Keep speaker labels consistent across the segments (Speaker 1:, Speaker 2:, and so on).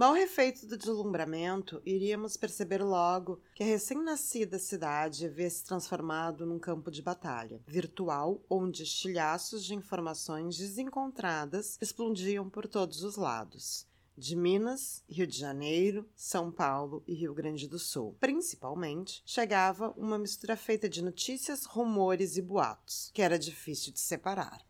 Speaker 1: Mal refeito do deslumbramento, iríamos perceber logo que a recém-nascida cidade havia se transformado num campo de batalha virtual, onde estilhaços de informações desencontradas explodiam por todos os lados de Minas, Rio de Janeiro, São Paulo e Rio Grande do Sul. Principalmente, chegava uma mistura feita de notícias, rumores e boatos, que era difícil de separar.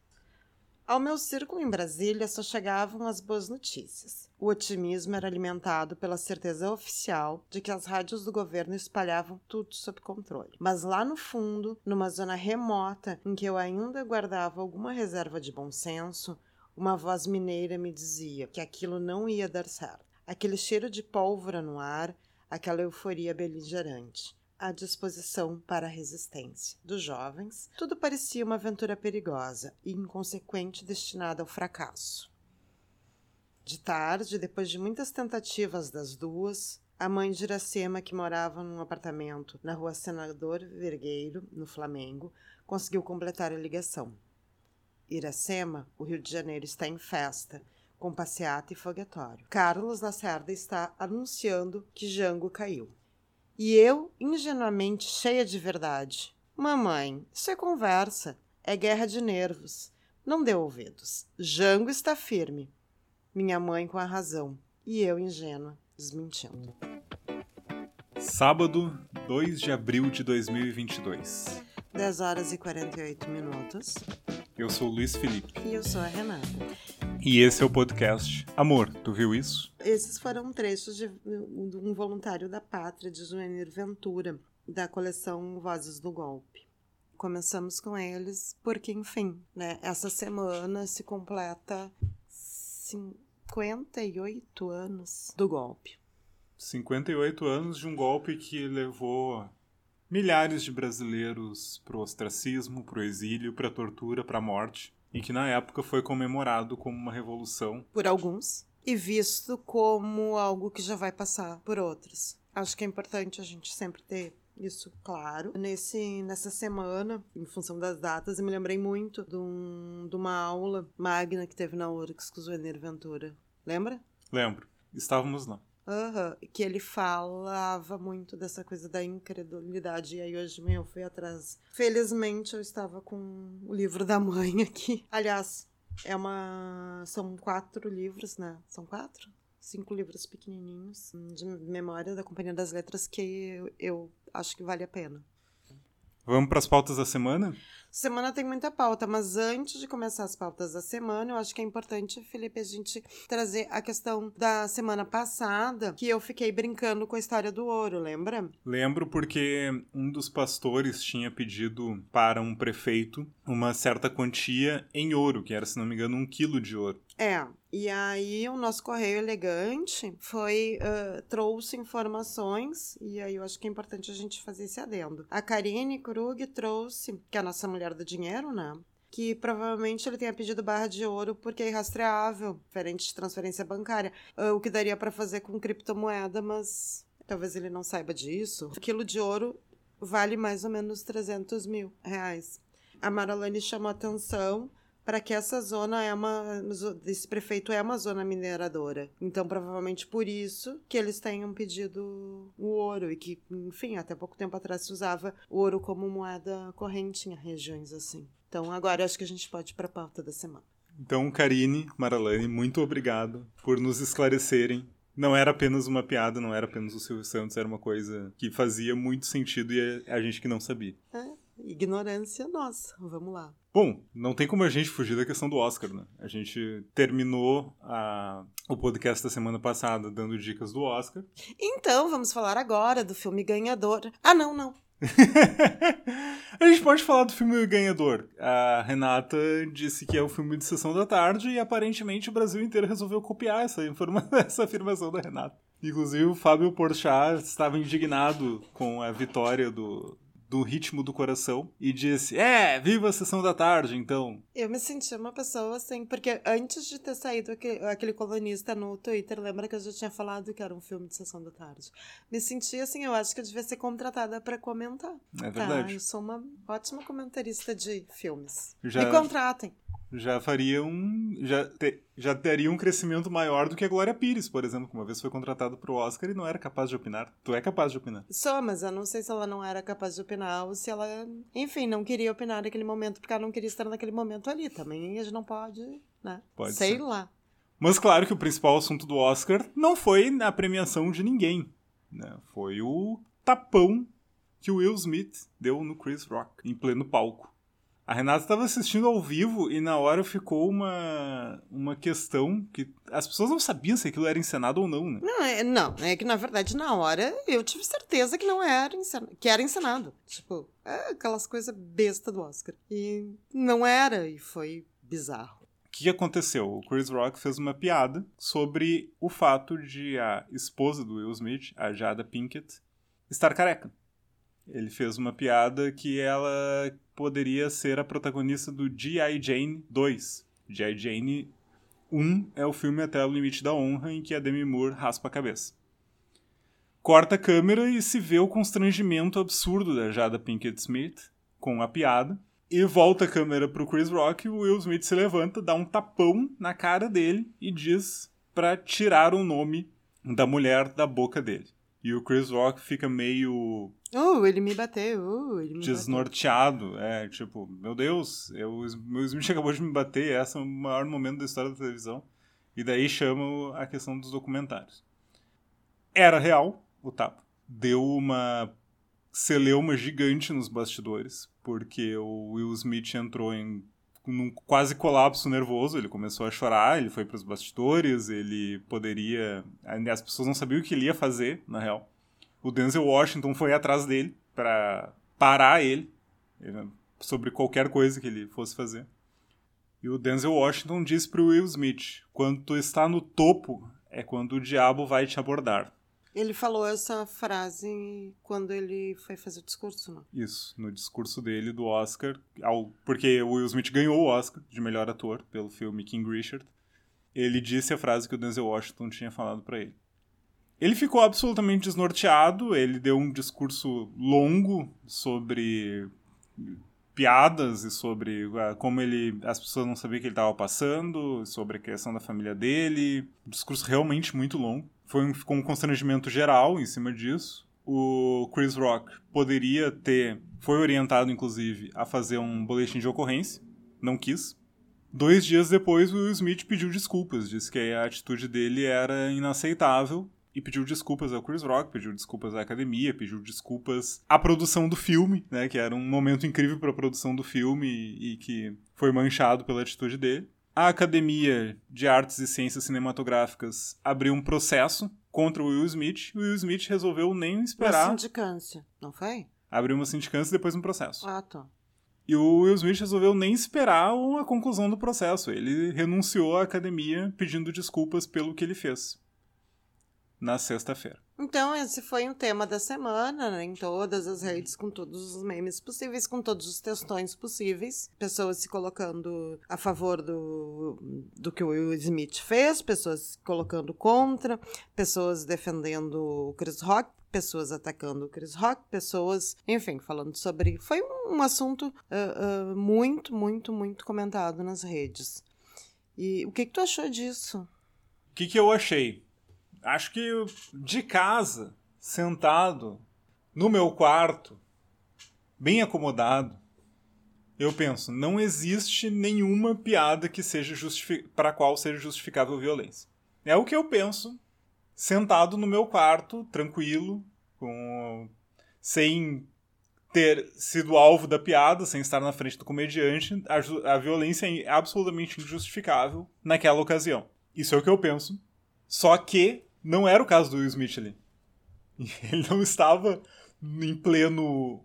Speaker 1: Ao meu círculo em Brasília só chegavam as boas notícias. O otimismo era alimentado pela certeza oficial de que as rádios do governo espalhavam tudo sob controle. Mas lá no fundo, numa zona remota em que eu ainda guardava alguma reserva de bom senso, uma voz mineira me dizia que aquilo não ia dar certo. Aquele cheiro de pólvora no ar, aquela euforia beligerante à disposição para a resistência. Dos jovens, tudo parecia uma aventura perigosa e inconsequente destinada ao fracasso. De tarde, depois de muitas tentativas das duas, a mãe de Iracema, que morava num apartamento na rua Senador Vergueiro, no Flamengo, conseguiu completar a ligação. Iracema, o Rio de Janeiro está em festa, com passeata e foguetório. Carlos Lacerda está anunciando que Jango caiu. E eu, ingenuamente cheia de verdade. Mamãe, isso é conversa. É guerra de nervos. Não dê ouvidos. Jango está firme. Minha mãe com a razão. E eu, ingênua, desmentindo.
Speaker 2: Sábado, 2 de abril de 2022.
Speaker 1: 10 horas e 48 minutos.
Speaker 2: Eu sou o Luiz Felipe.
Speaker 1: E eu sou a Renata.
Speaker 2: E esse é o podcast Amor, tu viu isso?
Speaker 1: Esses foram trechos de um voluntário da pátria de Joanir Ventura, da coleção Vozes do Golpe. Começamos com eles porque, enfim, né, essa semana se completa 58 anos do golpe.
Speaker 2: 58 anos de um golpe que levou milhares de brasileiros pro ostracismo, pro exílio, pra tortura, pra morte e que na época foi comemorado como uma revolução.
Speaker 1: Por alguns. E visto como algo que já vai passar por outros. Acho que é importante a gente sempre ter isso claro. Nesse, nessa semana, em função das datas, eu me lembrei muito de, um, de uma aula magna que teve na URGS com o Zuener Ventura. Lembra?
Speaker 2: Lembro. Estávamos lá.
Speaker 1: Uhum, que ele falava muito dessa coisa da incredulidade. E aí hoje manhã eu fui atrás. Felizmente eu estava com o livro da mãe aqui. Aliás, é uma. São quatro livros, né? São quatro? Cinco livros pequenininhos de memória da Companhia das Letras que eu, eu acho que vale a pena.
Speaker 2: Vamos para as pautas da semana?
Speaker 1: Semana tem muita pauta, mas antes de começar as pautas da semana, eu acho que é importante, Felipe, a gente trazer a questão da semana passada, que eu fiquei brincando com a história do ouro, lembra?
Speaker 2: Lembro porque um dos pastores tinha pedido para um prefeito uma certa quantia em ouro, que era, se não me engano, um quilo de ouro.
Speaker 1: É, e aí o nosso correio elegante foi uh, trouxe informações e aí eu acho que é importante a gente fazer esse adendo. A Karine Krug trouxe, que é a nossa mulher do dinheiro, né? Que provavelmente ele tenha pedido barra de ouro porque é irrastreável, diferente de transferência bancária. Uh, o que daria para fazer com criptomoeda, mas talvez ele não saiba disso. O quilo de ouro vale mais ou menos 300 mil reais. A Maralane chamou atenção para que essa zona é uma esse prefeito é uma zona mineradora. Então, provavelmente por isso que eles tenham pedido o ouro e que, enfim, até pouco tempo atrás se usava o ouro como moeda corrente em regiões assim. Então, agora acho que a gente pode ir para a pauta da semana.
Speaker 2: Então, Karine, Maralane, muito obrigado por nos esclarecerem não era apenas uma piada, não era apenas o Silvio Santos, era uma coisa que fazia muito sentido e é a gente que não sabia.
Speaker 1: É, ignorância nossa. Vamos lá.
Speaker 2: Bom, não tem como a gente fugir da questão do Oscar, né? A gente terminou a, o podcast da semana passada dando dicas do Oscar.
Speaker 1: Então, vamos falar agora do filme Ganhador. Ah, não, não.
Speaker 2: a gente pode falar do filme Ganhador. A Renata disse que é o filme de sessão da tarde e aparentemente o Brasil inteiro resolveu copiar essa, essa afirmação da Renata. Inclusive o Fábio Porchat estava indignado com a vitória do, do ritmo do coração e disse: É, viva a sessão da tarde, então.
Speaker 1: Eu me senti uma pessoa assim, porque antes de ter saído aquele, aquele colunista no Twitter, lembra que eu já tinha falado que era um filme de sessão da tarde? Me senti assim, eu acho que eu devia ser contratada para comentar.
Speaker 2: É verdade. Tá?
Speaker 1: Eu sou uma ótima comentarista de filmes. Já... Me contratem.
Speaker 2: Já faria um. Já, te, já teria um crescimento maior do que a Glória Pires, por exemplo, que uma vez foi contratada pro Oscar e não era capaz de opinar. Tu é capaz de opinar.
Speaker 1: Só, mas eu não sei se ela não era capaz de opinar ou se ela, enfim, não queria opinar naquele momento porque ela não queria estar naquele momento ali. Também a gente não pode, né?
Speaker 2: Pode
Speaker 1: sei
Speaker 2: ser.
Speaker 1: lá.
Speaker 2: Mas claro que o principal assunto do Oscar não foi a premiação de ninguém. Né? Foi o tapão que o Will Smith deu no Chris Rock, em pleno palco. A Renata estava assistindo ao vivo e na hora ficou uma, uma questão que as pessoas não sabiam se aquilo era encenado ou não, né?
Speaker 1: Não, é, não, é que na verdade na hora eu tive certeza que não era encenado, que era encenado. Tipo, é aquelas coisas besta do Oscar. E não era, e foi bizarro.
Speaker 2: O que aconteceu? O Chris Rock fez uma piada sobre o fato de a esposa do Will Smith, a Jada Pinkett, estar careca. Ele fez uma piada que ela poderia ser a protagonista do G.I. Jane 2. G.I. Jane 1 é o filme Até o Limite da Honra em que a Demi Moore raspa a cabeça. Corta a câmera e se vê o constrangimento absurdo da Jada Pinkett Smith com a piada. E volta a câmera pro Chris Rock o Will Smith se levanta, dá um tapão na cara dele e diz para tirar o nome da mulher da boca dele. E o Chris Rock fica meio
Speaker 1: Uh, ele me bateu, uh, ele me
Speaker 2: desnorteado. É, tipo, meu Deus, eu, Will Smith acabou de me bater, esse é o maior momento da história da televisão. E daí chama a questão dos documentários. Era real o tapa. Deu uma celeuma gigante nos bastidores, porque o Will Smith entrou em num quase colapso nervoso, ele começou a chorar, ele foi para os bastidores, ele poderia, as pessoas não sabiam o que ele ia fazer, na real. O Denzel Washington foi atrás dele para parar ele sobre qualquer coisa que ele fosse fazer. E o Denzel Washington disse para o Will Smith: "Quando tu está no topo, é quando o diabo vai te abordar."
Speaker 1: Ele falou essa frase quando ele foi fazer o discurso, não?
Speaker 2: Isso, no discurso dele do Oscar, ao, porque o Will Smith ganhou o Oscar de melhor ator pelo filme King Richard. Ele disse a frase que o Denzel Washington tinha falado para ele. Ele ficou absolutamente desnorteado, ele deu um discurso longo sobre piadas e sobre uh, como ele as pessoas não sabiam que ele estava passando, sobre a questão da família dele. Um discurso realmente muito longo. Foi um, ficou um constrangimento geral em cima disso. O Chris Rock poderia ter, foi orientado inclusive a fazer um boletim de ocorrência, não quis. Dois dias depois, o Smith pediu desculpas, disse que a atitude dele era inaceitável e pediu desculpas ao Chris Rock, pediu desculpas à academia, pediu desculpas à produção do filme, né, que era um momento incrível para a produção do filme e, e que foi manchado pela atitude dele. A Academia de Artes e Ciências Cinematográficas abriu um processo contra o Will Smith. E o Will Smith resolveu nem esperar.
Speaker 1: Uma sindicância, não foi?
Speaker 2: Abriu uma sindicância e depois um processo.
Speaker 1: Ah, tá.
Speaker 2: E o Will Smith resolveu nem esperar a conclusão do processo. Ele renunciou à academia pedindo desculpas pelo que ele fez na sexta-feira.
Speaker 1: Então, esse foi um tema da semana, né? Em todas as redes, com todos os memes possíveis, com todos os textões possíveis. Pessoas se colocando a favor do, do que o Will Smith fez, pessoas se colocando contra, pessoas defendendo o Chris Rock, pessoas atacando o Chris Rock, pessoas, enfim, falando sobre. Foi um assunto uh, uh, muito, muito, muito comentado nas redes. E o que, que tu achou disso?
Speaker 2: O que, que eu achei? Acho que de casa, sentado no meu quarto, bem acomodado, eu penso, não existe nenhuma piada que seja para qual seja justificável violência. É o que eu penso, sentado no meu quarto, tranquilo, com sem ter sido alvo da piada, sem estar na frente do comediante, a, a violência é absolutamente injustificável naquela ocasião. Isso é o que eu penso. Só que não era o caso do Will Smith ali. Ele não estava em pleno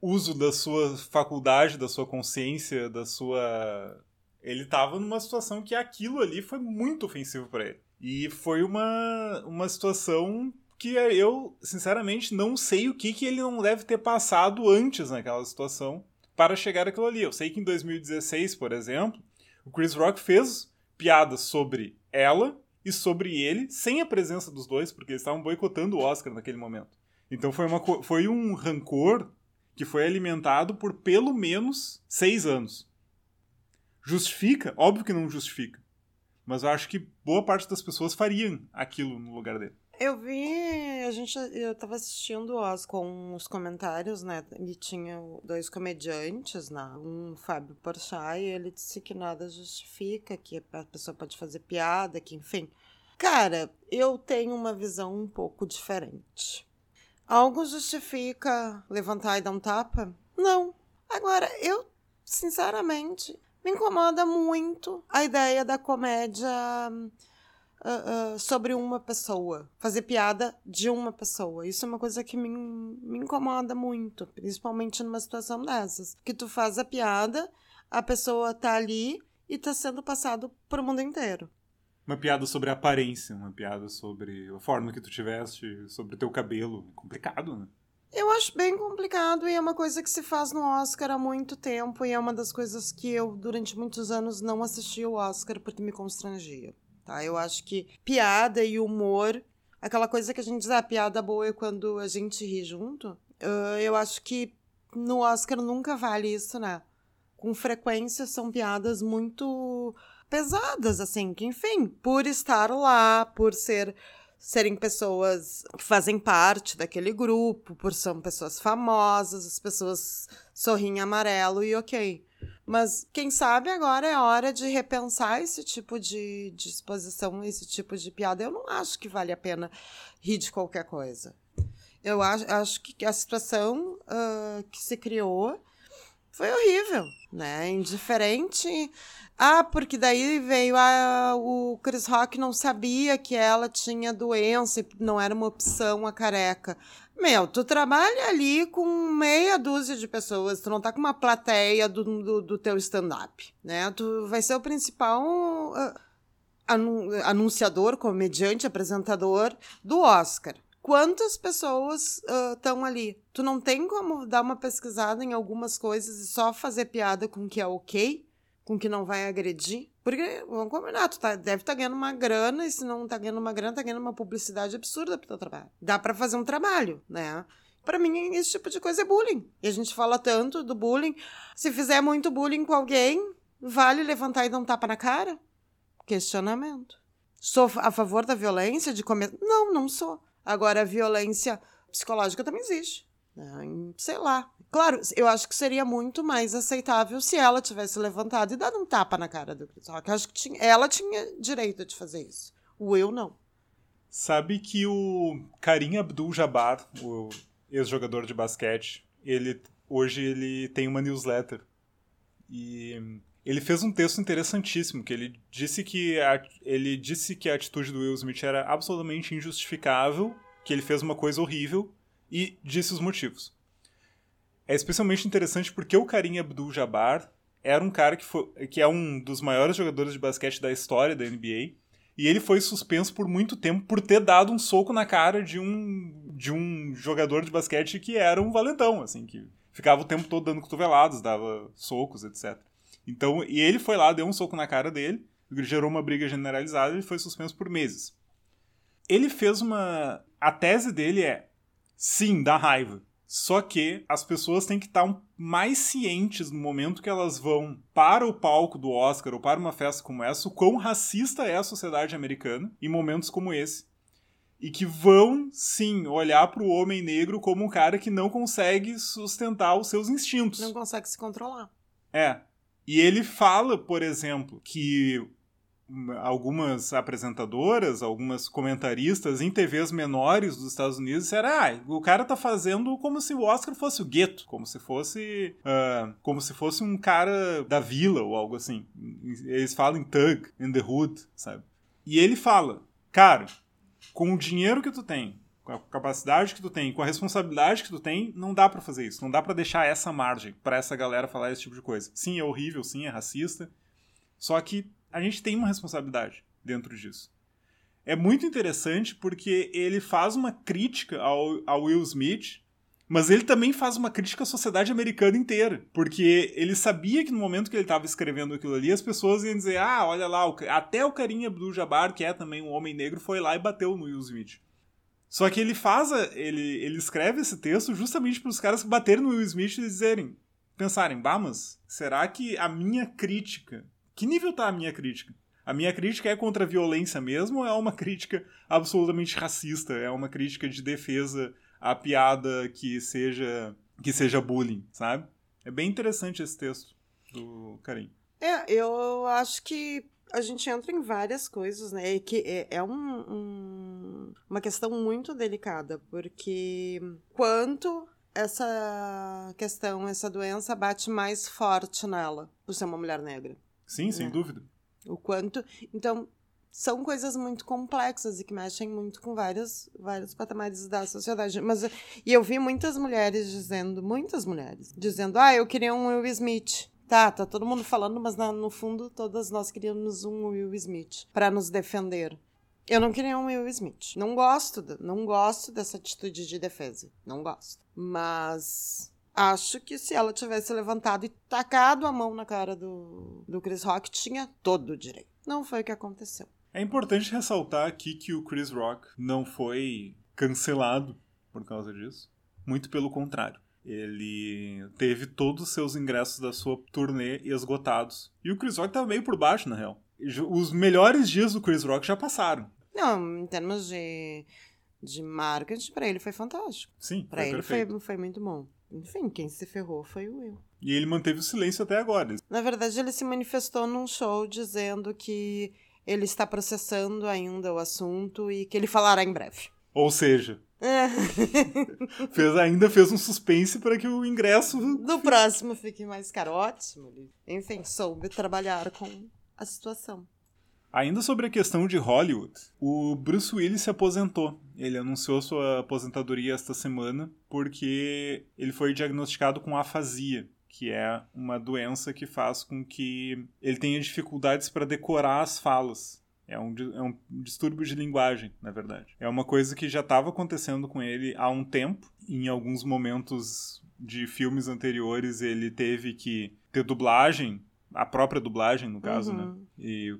Speaker 2: uso da sua faculdade, da sua consciência, da sua. Ele estava numa situação que aquilo ali foi muito ofensivo para ele. E foi uma, uma situação que eu, sinceramente, não sei o que, que ele não deve ter passado antes naquela situação para chegar àquilo ali. Eu sei que em 2016, por exemplo, o Chris Rock fez piadas sobre ela e sobre ele, sem a presença dos dois, porque eles estavam boicotando o Oscar naquele momento. Então foi, uma, foi um rancor que foi alimentado por pelo menos seis anos. Justifica? Óbvio que não justifica. Mas eu acho que boa parte das pessoas fariam aquilo no lugar dele.
Speaker 1: Eu vi, a gente, eu tava assistindo Oz com os comentários, né? E tinha dois comediantes, né? Um Fábio Porchat, e ele disse que nada justifica, que a pessoa pode fazer piada, que enfim. Cara, eu tenho uma visão um pouco diferente. Algo justifica levantar e dar um tapa? Não. Agora, eu, sinceramente, me incomoda muito a ideia da comédia uh, uh, sobre uma pessoa, fazer piada de uma pessoa. Isso é uma coisa que me, me incomoda muito, principalmente numa situação dessas. Que tu faz a piada, a pessoa tá ali e tá sendo passado pro mundo inteiro.
Speaker 2: Uma piada sobre a aparência, uma piada sobre a forma que tu tiveste, sobre o teu cabelo. É complicado, né?
Speaker 1: Eu acho bem complicado e é uma coisa que se faz no Oscar há muito tempo e é uma das coisas que eu, durante muitos anos, não assisti o Oscar porque me constrangia, tá? Eu acho que piada e humor, aquela coisa que a gente diz, ah, piada boa é quando a gente ri junto, uh, eu acho que no Oscar nunca vale isso, né? Com frequência são piadas muito pesadas, assim, que enfim, por estar lá, por ser serem pessoas que fazem parte daquele grupo, por serem pessoas famosas, as pessoas sorriem amarelo e ok. Mas quem sabe agora é hora de repensar esse tipo de, de exposição, esse tipo de piada. Eu não acho que vale a pena rir de qualquer coisa. Eu acho, acho que a situação uh, que se criou foi horrível, né? Indiferente ah, porque daí veio a, o Chris Rock não sabia que ela tinha doença e não era uma opção a careca. Meu, tu trabalha ali com meia dúzia de pessoas, tu não tá com uma plateia do, do, do teu estando-up, né? Tu vai ser o principal uh, anunciador, comediante, apresentador do Oscar. Quantas pessoas estão uh, ali? Tu não tem como dar uma pesquisada em algumas coisas e só fazer piada com que é ok? com que não vai agredir. Porque, vamos combinar, tu tá, deve estar tá ganhando uma grana, e se não tá ganhando uma grana, tá ganhando uma publicidade absurda pro teu trabalho. Dá para fazer um trabalho, né? Para mim, esse tipo de coisa é bullying. E a gente fala tanto do bullying. Se fizer muito bullying com alguém, vale levantar e dar um tapa na cara? Questionamento. Sou a favor da violência de comer? Não, não sou. Agora, a violência psicológica também existe. Né? Sei lá, Claro, eu acho que seria muito mais aceitável se ela tivesse levantado e dado um tapa na cara do Chris Rock. Eu acho que tinha, ela tinha direito de fazer isso. O Will não.
Speaker 2: Sabe que o Karim Abdul-Jabbar, o ex-jogador de basquete, ele hoje ele tem uma newsletter e ele fez um texto interessantíssimo que ele disse que a, ele disse que a atitude do Will Smith era absolutamente injustificável, que ele fez uma coisa horrível e disse os motivos é especialmente interessante porque o Karim Abdul-Jabbar era um cara que, foi, que é um dos maiores jogadores de basquete da história da NBA. E ele foi suspenso por muito tempo por ter dado um soco na cara de um, de um jogador de basquete que era um valentão, assim, que ficava o tempo todo dando cotoveladas, dava socos, etc. Então, e ele foi lá, deu um soco na cara dele, gerou uma briga generalizada e ele foi suspenso por meses. Ele fez uma. A tese dele é: sim, dá raiva. Só que as pessoas têm que estar mais cientes no momento que elas vão para o palco do Oscar ou para uma festa como essa, o quão racista é a sociedade americana em momentos como esse. E que vão, sim, olhar para o homem negro como um cara que não consegue sustentar os seus instintos.
Speaker 1: Não consegue se controlar.
Speaker 2: É. E ele fala, por exemplo, que algumas apresentadoras, algumas comentaristas em TVs menores dos Estados Unidos disseram: ah, o cara tá fazendo como se o Oscar fosse o gueto, como se fosse uh, como se fosse um cara da vila ou algo assim. Eles falam em thug, in the hood, sabe? E ele fala, cara, com o dinheiro que tu tem, com a capacidade que tu tem, com a responsabilidade que tu tem, não dá para fazer isso. Não dá para deixar essa margem para essa galera falar esse tipo de coisa. Sim, é horrível, sim, é racista. Só que a gente tem uma responsabilidade dentro disso. É muito interessante porque ele faz uma crítica ao, ao Will Smith, mas ele também faz uma crítica à sociedade americana inteira. Porque ele sabia que no momento que ele estava escrevendo aquilo ali, as pessoas iam dizer: ah, olha lá, até o carinha Abdul Jabbar, que é também um homem negro, foi lá e bateu no Will Smith. Só que ele faz, a, ele, ele escreve esse texto justamente para os caras que baterem no Will Smith e dizerem, pensarem, bah, mas será que a minha crítica Que nível tá a minha crítica? A minha crítica é contra a violência mesmo ou é uma crítica absolutamente racista? É uma crítica de defesa à piada que seja que seja bullying, sabe? É bem interessante esse texto do Karim.
Speaker 1: É, eu acho que a gente entra em várias coisas, né? E que é, é um, um, uma questão muito delicada, porque quanto essa questão, essa doença bate mais forte nela, por ser uma mulher negra.
Speaker 2: Sim, sem
Speaker 1: né?
Speaker 2: dúvida.
Speaker 1: O quanto. Então, são coisas muito complexas e que mexem muito com vários, vários patamares da sociedade. Mas, e eu vi muitas mulheres dizendo, muitas mulheres, dizendo, ah, eu queria um Will Smith. Tá, tá todo mundo falando, mas na, no fundo todas nós queríamos um Will Smith para nos defender. Eu não queria um Will Smith. Não gosto, não gosto dessa atitude de defesa. Não gosto. Mas acho que se ela tivesse levantado e tacado a mão na cara do, do Chris Rock, tinha todo o direito. Não foi o que aconteceu.
Speaker 2: É importante ressaltar aqui que o Chris Rock não foi cancelado por causa disso. Muito pelo contrário. Ele teve todos os seus ingressos da sua turnê esgotados. E o Chris Rock tava meio por baixo, na real. Os melhores dias do Chris Rock já passaram.
Speaker 1: Não, em termos de, de marketing, pra ele foi fantástico.
Speaker 2: Sim,
Speaker 1: Pra
Speaker 2: foi
Speaker 1: ele
Speaker 2: perfeito.
Speaker 1: foi, foi muito bom. Enfim, quem se ferrou foi o Will.
Speaker 2: E ele manteve o silêncio até agora.
Speaker 1: Na verdade, ele se manifestou num show dizendo que ele está processando ainda o assunto e que ele falará em breve.
Speaker 2: Ou seja,
Speaker 1: É.
Speaker 2: fez, ainda fez um suspense para que o ingresso.
Speaker 1: Do próximo fique mais caro. Ótimo. Enfim, soube trabalhar com a situação.
Speaker 2: Ainda sobre a questão de Hollywood, o Bruce Willis se aposentou. Ele anunciou sua aposentadoria esta semana porque ele foi diagnosticado com afasia, que é uma doença que faz com que ele tenha dificuldades para decorar as falas. É um, é um distúrbio de linguagem, na verdade. É uma coisa que já estava acontecendo com ele há um tempo. Em alguns momentos de filmes anteriores, ele teve que ter dublagem, a própria dublagem, no caso,
Speaker 1: Uhum.
Speaker 2: né? E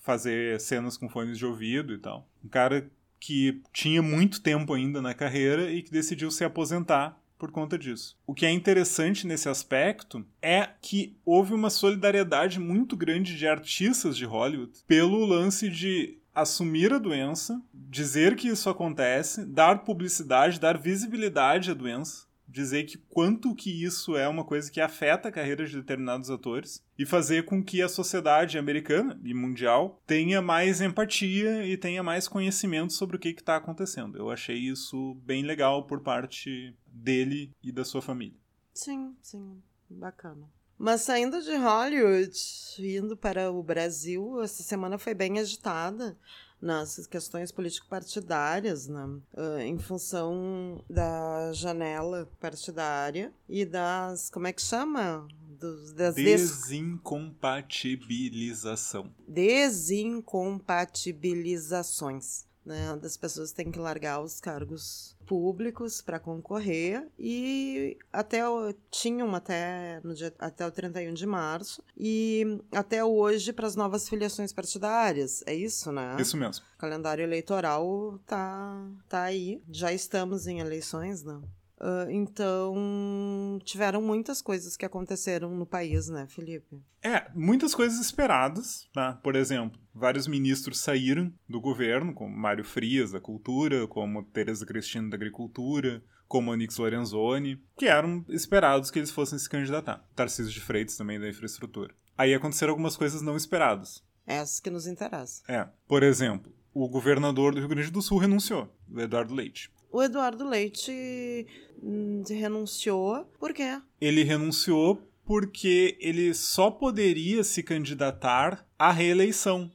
Speaker 2: fazer cenas com fones de ouvido e tal. Um cara que tinha muito tempo ainda na carreira e que decidiu se aposentar por conta disso. O que é interessante nesse aspecto é que houve uma solidariedade muito grande de artistas de Hollywood pelo lance de assumir a doença, dizer que isso acontece, dar publicidade, dar visibilidade à doença, dizer que quanto que isso é uma coisa que afeta a carreira de determinados atores e fazer com que a sociedade americana e mundial tenha mais empatia e tenha mais conhecimento sobre o que está acontecendo. Eu achei isso bem legal por parte dele e da sua família.
Speaker 1: Sim, sim. Bacana. Mas saindo de Hollywood, indo para o Brasil, essa semana foi bem agitada nas questões político-partidárias, né? Ah, em função da janela partidária e das. Como é que chama? Dos, das des-
Speaker 2: Desincompatibilização.
Speaker 1: desincompatibilizações. Né, das pessoas têm que largar os cargos públicos para concorrer e até o- tinham até no dia, até o 31 de março e até hoje para as novas filiações partidárias. É isso, né?
Speaker 2: Isso mesmo.
Speaker 1: O calendário eleitoral tá, tá aí. Já estamos em eleições, né? Ah, então, tiveram muitas coisas que aconteceram no país, né, Felipe?
Speaker 2: É, muitas coisas esperadas, tá? Por exemplo, vários ministros saíram do governo, como Mário Frias, da Cultura, como Tereza Cristina, da Agricultura, como Onix Lorenzoni, que eram esperados que eles fossem se candidatar. Tarcísio de Freitas também, da Infraestrutura. Aí aconteceram algumas coisas não esperadas.
Speaker 1: Essas que nos interessam.
Speaker 2: É, por exemplo, o governador do Rio Grande do Sul renunciou, o Eduardo Leite.
Speaker 1: O Eduardo Leite hum, renunciou. Por quê?
Speaker 2: Ele renunciou porque ele só poderia se candidatar à reeleição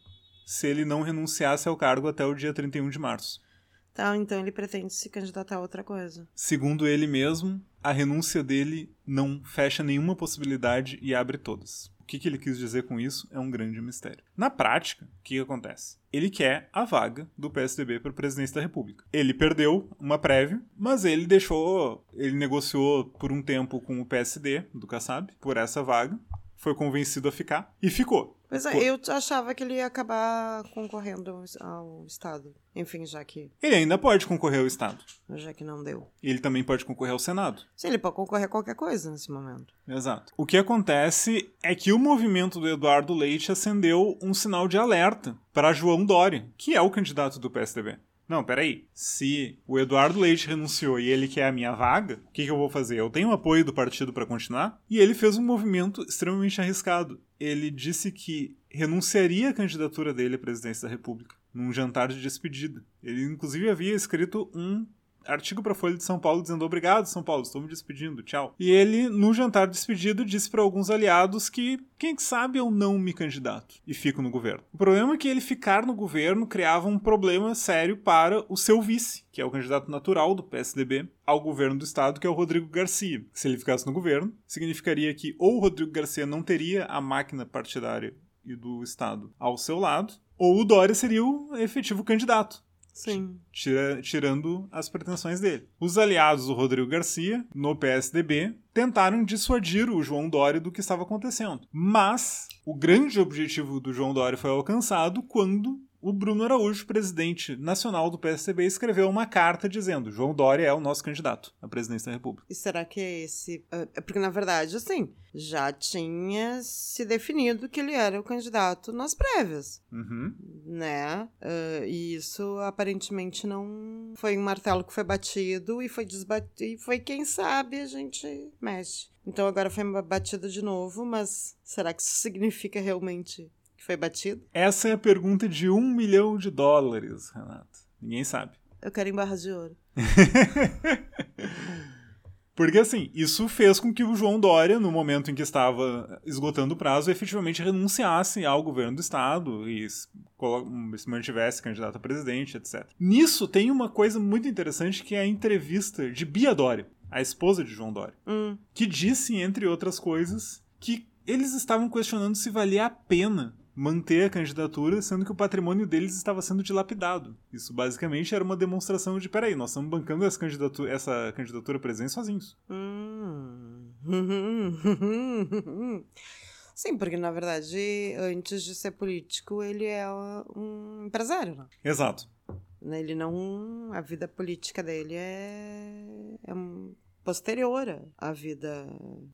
Speaker 2: se ele não renunciasse ao cargo até o dia 31 de março.
Speaker 1: Tá, então ele pretende se candidatar a outra coisa.
Speaker 2: Segundo ele mesmo, a renúncia dele não fecha nenhuma possibilidade e abre todas. O que, que ele quis dizer com isso é um grande mistério. Na prática, o que, que acontece? Ele quer a vaga do PSDB para presidência da República. Ele perdeu uma prévia, mas ele deixou. Ele negociou por um tempo com o PSD, do Kassab, por essa vaga. Foi convencido a ficar e ficou.
Speaker 1: Pois é, eu achava que ele ia acabar concorrendo ao, Estado. Enfim, já que.
Speaker 2: Ele ainda pode concorrer ao Estado.
Speaker 1: Já que não deu.
Speaker 2: Ele também pode concorrer ao Senado.
Speaker 1: Sim, ele pode concorrer a qualquer coisa nesse momento.
Speaker 2: Exato. O que acontece é que o movimento do Eduardo Leite acendeu um sinal de alerta para João Dória, que é o candidato do PSDB. Não, peraí. Se o Eduardo Leite renunciou e ele quer a minha vaga, o que, que eu vou fazer? Eu tenho apoio do partido para continuar? E ele fez um movimento extremamente arriscado. Ele disse que renunciaria à candidatura dele à presidência da República num jantar de despedida. Ele, inclusive, havia escrito um artigo para Folha de São Paulo dizendo obrigado, São Paulo, estou me despedindo, tchau. E ele, no jantar de despedida, disse para alguns aliados que, quem sabe, eu não me candidato e fico no governo. O problema é que ele ficar no governo criava um problema sério para o seu vice, que é o candidato natural do PSDB ao governo do estado, que é o Rodrigo Garcia. Se ele ficasse no governo, significaria que ou o Rodrigo Garcia não teria a máquina partidária e do estado ao seu lado, ou o Dória seria o efetivo candidato.
Speaker 1: Sim.
Speaker 2: Tira, tirando as pretensões dele. Os aliados do Rodrigo Garcia, no PSDB, tentaram dissuadir o João Dória do que estava acontecendo. Mas o grande objetivo do João Dória foi alcançado quando o Bruno Araújo, presidente nacional do PSDB, escreveu uma carta dizendo: João Dória é o nosso candidato à presidência da República.
Speaker 1: E será que é esse. É porque, na verdade, assim, já tinha se definido que ele era o candidato nas prévias.
Speaker 2: Uhum.
Speaker 1: Né? Uh, e isso aparentemente não foi um martelo que foi batido e foi desbatido. E foi, quem sabe, a gente mexe. Então agora foi batido de novo, mas será que isso significa realmente que foi batido?
Speaker 2: Essa é a pergunta de um milhão de dólares, Renato. Ninguém sabe.
Speaker 1: Eu quero em barras de ouro.
Speaker 2: Porque assim, isso fez com que o João Dória, no momento em que estava esgotando o prazo, efetivamente renunciasse ao governo do estado e se mantivesse candidato a presidente, etc. Nisso tem uma coisa muito interessante que é a entrevista de Bia Dória, a esposa de João Dória,
Speaker 1: hum.
Speaker 2: que disse, entre outras coisas, que eles estavam questionando se valia a pena manter a candidatura, sendo que o patrimônio deles estava sendo dilapidado. Isso basicamente era uma demonstração de, peraí, nós estamos bancando essa candidatura, essa candidatura presente sozinhos.
Speaker 1: Hum. Sim, porque na verdade, antes de ser político, ele é um empresário, né?
Speaker 2: Exato.
Speaker 1: Ele não. A vida política dele é, é posterior à vida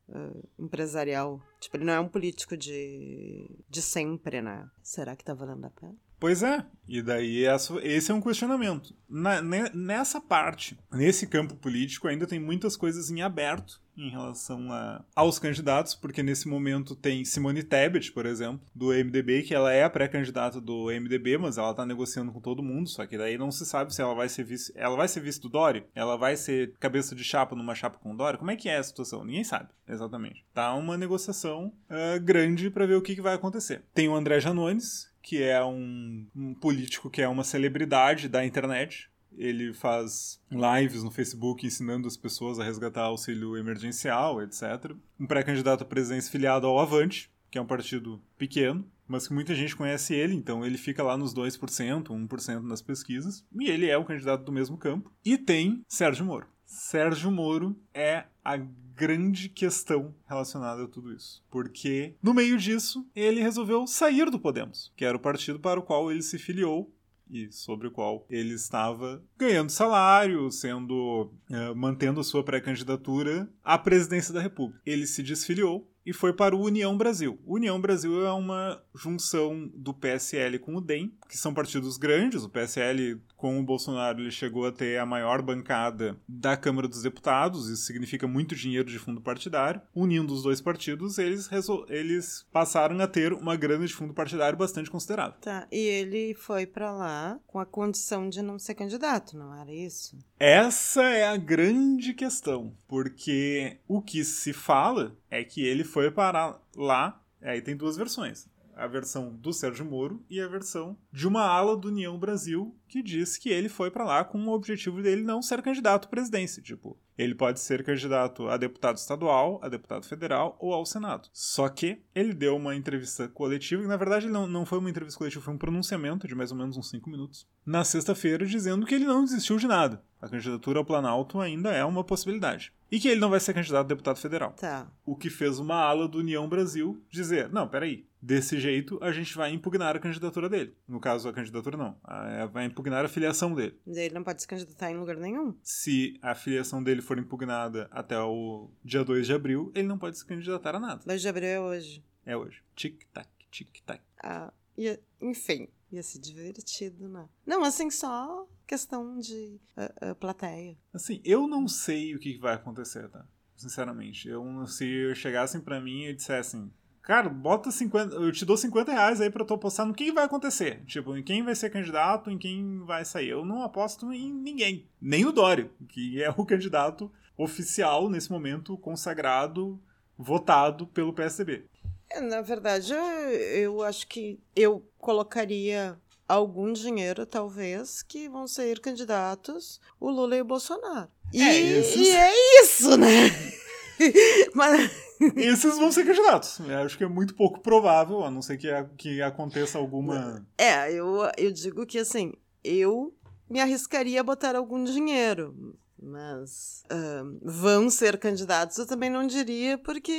Speaker 1: uh, empresarial. Tipo, ele não é um político de, de sempre, né? Será que tá valendo a pena?
Speaker 2: Pois é, e daí esse é um questionamento. Na, nessa parte, nesse campo político, ainda tem muitas coisas em aberto em relação a, aos candidatos, porque nesse momento tem Simone Tebet, por exemplo, do MDB, que ela é a pré-candidata do MDB, mas ela tá negociando com todo mundo, só que daí não se sabe se ela vai ser vice, ela vai ser vice do Dória, ela vai ser cabeça de chapa numa chapa com o Dória, como é que é a situação? Ninguém sabe, exatamente. Tá uma negociação uh, grande para ver o que, que vai acontecer. Tem o André Janones, que é um, um político que é uma celebridade da internet, ele faz lives no Facebook ensinando as pessoas a resgatar auxílio emergencial, etc. Um pré-candidato à presidência filiado ao Avante, que é um partido pequeno, mas que muita gente conhece ele, então ele fica lá nos 2%, 1% nas pesquisas, e ele é o candidato do mesmo campo. E tem Sérgio Moro. Sérgio Moro é a grande questão relacionada a tudo isso. Porque, no meio disso, ele resolveu sair do Podemos, que era o partido para o qual ele se filiou e sobre o qual ele estava ganhando salário, sendo uh, mantendo sua pré-candidatura à presidência da República. Ele se desfiliou e foi para o União Brasil. O União Brasil é uma junção do PSL com o DEM, que são partidos grandes. O PSL, com o Bolsonaro, ele chegou a ter a maior bancada da Câmara dos Deputados, isso significa muito dinheiro de fundo partidário. Unindo os dois partidos, eles, eles passaram a ter uma grana de fundo partidário bastante considerável.
Speaker 1: Tá, e ele foi para lá com a condição de não ser candidato, não era isso?
Speaker 2: Essa é a grande questão, porque o que se fala é que ele foi parar lá. Aí tem duas versões a versão do Sérgio Moro e a versão de uma ala do União Brasil que diz que ele foi para lá com o objetivo dele não ser candidato à presidência. Tipo, ele pode ser candidato a deputado estadual, a deputado federal ou ao Senado. Só que ele deu uma entrevista coletiva, e na verdade não, não foi uma entrevista coletiva, foi um pronunciamento de mais ou menos uns 5 minutos, na sexta-feira, dizendo que ele não desistiu de nada. A candidatura ao Planalto ainda é uma possibilidade. E que ele não vai ser candidato a deputado federal.
Speaker 1: Tá.
Speaker 2: O que fez uma ala do União Brasil dizer: não, peraí, Desse jeito, a gente vai impugnar a candidatura dele. No caso, a candidatura não. A, vai impugnar a filiação dele.
Speaker 1: Ele não pode se candidatar em lugar nenhum.
Speaker 2: Se a filiação dele for impugnada até o dia 2 de abril, ele não pode se candidatar a nada.
Speaker 1: 2 de abril é hoje.
Speaker 2: É hoje. Tic-tac, tic-tac.
Speaker 1: Ah, ia, enfim, ia ser divertido, né? Não, assim, só questão de uh, uh, plateia.
Speaker 2: Assim, eu não sei o que vai acontecer, tá? Sinceramente. Eu, se chegassem para mim e dissessem Cara, bota 50. Eu te dou 50 reais aí pra tu apostar no que vai acontecer. Tipo, em quem vai ser candidato, em quem vai sair. Eu não aposto em ninguém. Nem o Dório, que é o candidato oficial nesse momento, consagrado, votado pelo PSDB.
Speaker 1: É, na verdade, eu acho que eu colocaria algum dinheiro, talvez, que vão ser candidatos o Lula e o Bolsonaro. E é, e é isso, né?
Speaker 2: Mas esses vão ser candidatos. Eu acho que é muito pouco provável, a não ser que, que aconteça alguma.
Speaker 1: É, eu, eu digo que assim, eu me arriscaria a botar algum dinheiro. Mas vão ser candidatos, eu também não diria, porque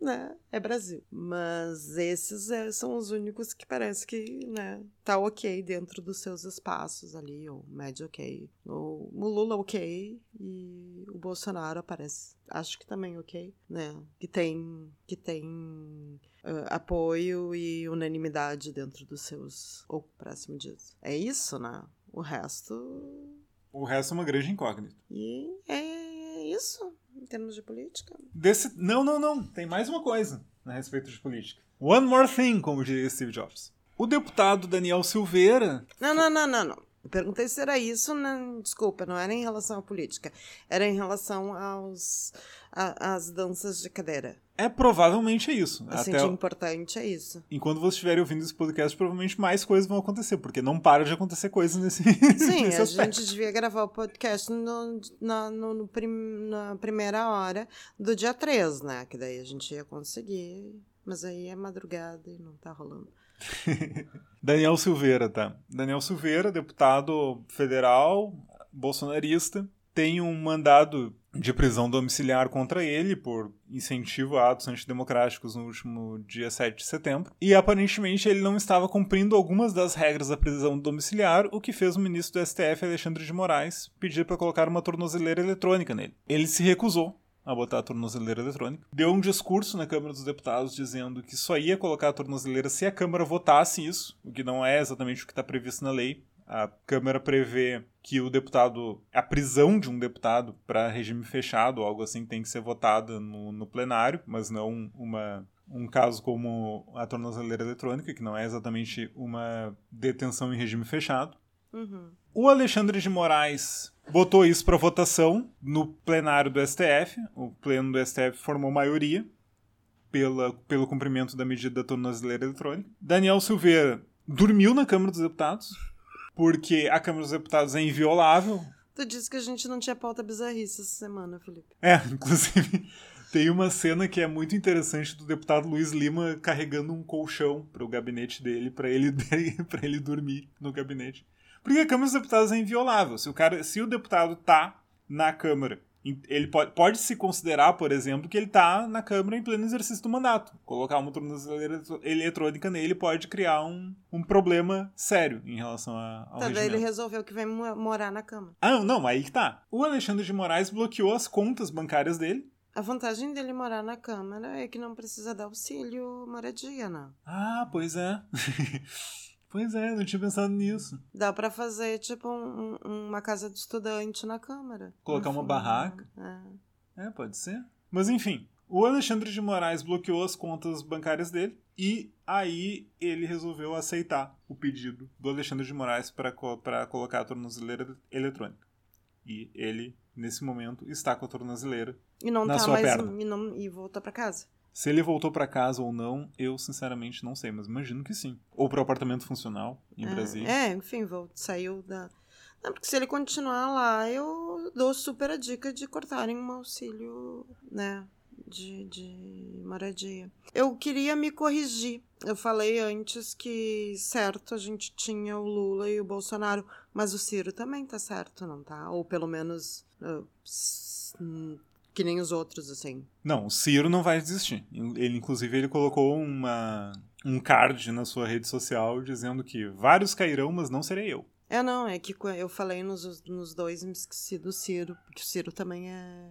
Speaker 1: né, é Brasil. Mas esses é, são os únicos que parece que né, tá ok dentro dos seus espaços ali, ou médio ok. O, o Lula ok e o Bolsonaro aparece, acho que também ok, né? Que tem, que tem uh, apoio e unanimidade dentro dos seus, ou próximo disso. É isso, né? O resto
Speaker 2: o resto é uma grande incógnita.
Speaker 1: E é isso, em termos de política.
Speaker 2: Desse... Não, não, não. Tem mais uma coisa a respeito de política. One more thing, como diria Steve Jobs. O deputado Daniel Silveira.
Speaker 1: Não, não, não, não, não. Eu perguntei se era isso, não, desculpa, não era em relação à política. Era em relação aos às danças de cadeira.
Speaker 2: É provavelmente é isso.
Speaker 1: Assim, Até importante é isso.
Speaker 2: Enquanto vocês estiverem ouvindo esse podcast, provavelmente mais coisas vão acontecer, porque não para de acontecer coisas nesse.
Speaker 1: Sim,
Speaker 2: nesse
Speaker 1: a aspecto. gente devia gravar o podcast no, na, no, no prim, na primeira hora do dia 3, né? Que daí a gente ia conseguir. Mas aí é madrugada e não tá rolando.
Speaker 2: Daniel Silveira, tá? Daniel Silveira, deputado federal, bolsonarista, tem um mandado de prisão domiciliar contra ele por incentivo a atos antidemocráticos no último dia 7 de setembro. E aparentemente ele não estava cumprindo algumas das regras da prisão domiciliar, o que fez o ministro do STF, Alexandre de Moraes, pedir para colocar uma tornozeleira eletrônica nele. Ele se recusou a botar a tornozeleira eletrônica. Deu um discurso na Câmara dos Deputados dizendo que só ia colocar a tornozeleira se a Câmara votasse isso, o que não é exatamente o que está previsto na lei. A Câmara prevê que o deputado, a prisão de um deputado para regime fechado, algo assim, tem que ser votada no, no plenário, mas não uma, um caso como a tornozeleira eletrônica, que não é exatamente uma detenção em regime fechado.
Speaker 1: Uhum.
Speaker 2: O Alexandre de Moraes botou isso para votação no plenário do STF. O pleno do STF formou maioria pela, pelo cumprimento da medida da tornozeleira eletrônica. Daniel Silveira dormiu na Câmara dos Deputados porque a Câmara dos Deputados é inviolável.
Speaker 1: Tu disse que a gente não tinha pauta bizarrice essa semana, Felipe.
Speaker 2: É, inclusive tem uma cena que é muito interessante do deputado Luiz Lima carregando um colchão para o gabinete dele, para ele, pra ele dormir no gabinete. Porque a Câmara dos Deputados é inviolável. Se o, cara, se o deputado tá na Câmara ele pode, pode se considerar, por exemplo, que ele está na Câmara em pleno exercício do mandato. Colocar uma tornozeleira eletrônica nele pode criar um, um problema sério em relação a, ao
Speaker 1: Também ele resolveu que vai morar na Câmara.
Speaker 2: Ah, não, aí que tá. O Alexandre de Moraes bloqueou as contas bancárias dele.
Speaker 1: A vantagem dele morar na Câmara é que não precisa dar auxílio moradia, né?
Speaker 2: Ah, pois é. Pois é, não tinha pensado nisso.
Speaker 1: Dá para fazer, tipo, um, uma casa de estudante na Câmara.
Speaker 2: Colocar uma barraca. É. é, pode ser. Mas enfim, o Alexandre de Moraes bloqueou as contas bancárias dele e aí ele resolveu aceitar o pedido do Alexandre de Moraes para colocar a tornozeleira eletrônica. E ele, nesse momento, está com a tornozeleira
Speaker 1: e não
Speaker 2: na
Speaker 1: tá
Speaker 2: sua
Speaker 1: mais
Speaker 2: perna.
Speaker 1: E, não, e voltou para casa.
Speaker 2: Se ele voltou para casa ou não, eu sinceramente não sei, mas imagino que sim. Ou para o apartamento funcional em
Speaker 1: é,
Speaker 2: Brasília.
Speaker 1: É, enfim, saiu da. Não, porque se ele continuar lá, eu dou super a dica de cortarem um auxílio, né? De, de moradia. Eu queria me corrigir. Eu falei antes que, certo, a gente tinha o Lula e o Bolsonaro, mas o Ciro também tá certo, não tá? Ou pelo menos. Uh, que nem os outros, assim.
Speaker 2: Não, o Ciro não vai desistir. Ele, inclusive, ele colocou uma, um card na sua rede social dizendo que vários cairão, mas não serei eu.
Speaker 1: É, não, é que eu falei nos, nos dois e me esqueci do Ciro, porque o Ciro também é.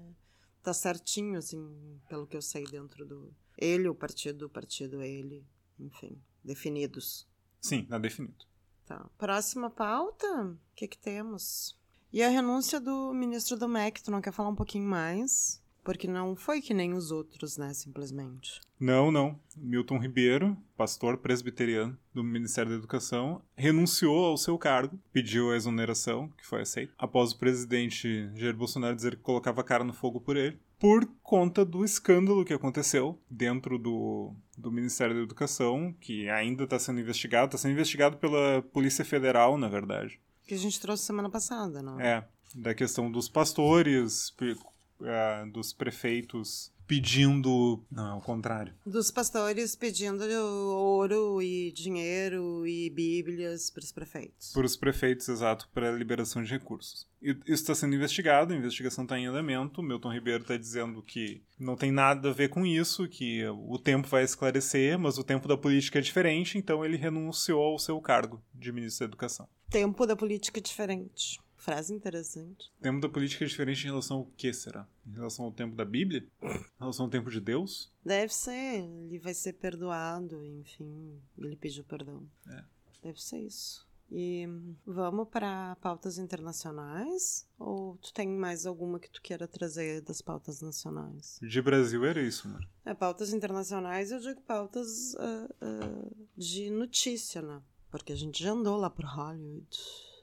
Speaker 1: tá certinho, assim, pelo que eu sei dentro do. Ele, o partido, o partido, ele, enfim, definidos.
Speaker 2: Sim, tá definido.
Speaker 1: Tá. Próxima pauta, o que que temos? E a renúncia do ministro do MEC, tu não quer falar um pouquinho mais? Porque não foi que nem os outros, né, simplesmente.
Speaker 2: Não, não. Milton Ribeiro, pastor presbiteriano do Ministério da Educação, renunciou ao seu cargo, pediu a exoneração, que foi aceita, após o presidente Jair Bolsonaro dizer que colocava a cara no fogo por ele, por conta do escândalo que aconteceu dentro do, do Ministério da Educação, que ainda está sendo investigado, está sendo investigado pela Polícia Federal, na verdade.
Speaker 1: Que a gente trouxe semana passada, não?
Speaker 2: É, da questão dos pastores, uh, dos prefeitos pedindo. Não, é o contrário.
Speaker 1: Dos pastores pedindo ouro e dinheiro e bíblias para os prefeitos.
Speaker 2: Para os prefeitos, exato, para a liberação de recursos. Isso está sendo investigado, a investigação está em andamento. Milton Ribeiro está dizendo que não tem nada a ver com isso, que o tempo vai esclarecer, mas o tempo da política é diferente, então ele renunciou ao seu cargo de ministro da Educação.
Speaker 1: Tempo da política diferente. Frase interessante.
Speaker 2: Tempo da política é diferente em relação ao que será? Em relação ao tempo da Bíblia? Em relação ao tempo de Deus?
Speaker 1: Deve ser. Ele vai ser perdoado, enfim. Ele pediu perdão.
Speaker 2: É.
Speaker 1: Deve ser isso. E vamos para pautas internacionais? Ou tu tem mais alguma que tu queira trazer das pautas nacionais?
Speaker 2: De Brasil era isso, mano.
Speaker 1: É, pautas internacionais eu digo pautas uh, uh, de notícia, né? Porque a gente já andou lá pro Hollywood.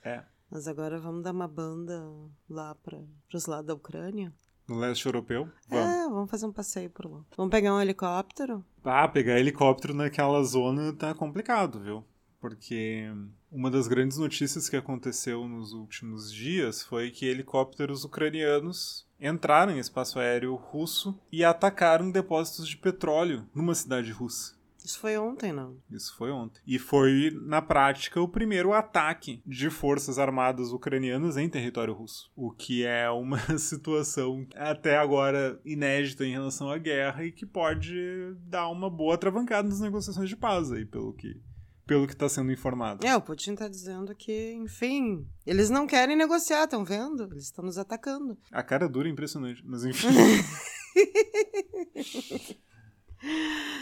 Speaker 2: É.
Speaker 1: Mas agora vamos dar uma banda lá para os lados da Ucrânia.
Speaker 2: No leste europeu?
Speaker 1: Vamos. É, vamos fazer um passeio por lá. Vamos pegar um helicóptero?
Speaker 2: Ah, pegar helicóptero naquela zona tá complicado, viu? Porque uma das grandes notícias que aconteceu nos últimos dias foi que helicópteros ucranianos entraram em espaço aéreo russo e atacaram depósitos de petróleo numa cidade russa.
Speaker 1: Isso foi ontem, não?
Speaker 2: Isso foi ontem. E foi, na prática, o primeiro ataque de forças armadas ucranianas em território russo. O que é uma situação até agora inédita em relação à guerra e que pode dar uma boa travancada nas negociações de paz aí, pelo que pelo que está sendo informado.
Speaker 1: É, o Putin está dizendo que, enfim, eles não querem negociar, estão vendo? Eles estão nos atacando.
Speaker 2: A cara dura é impressionante, mas enfim.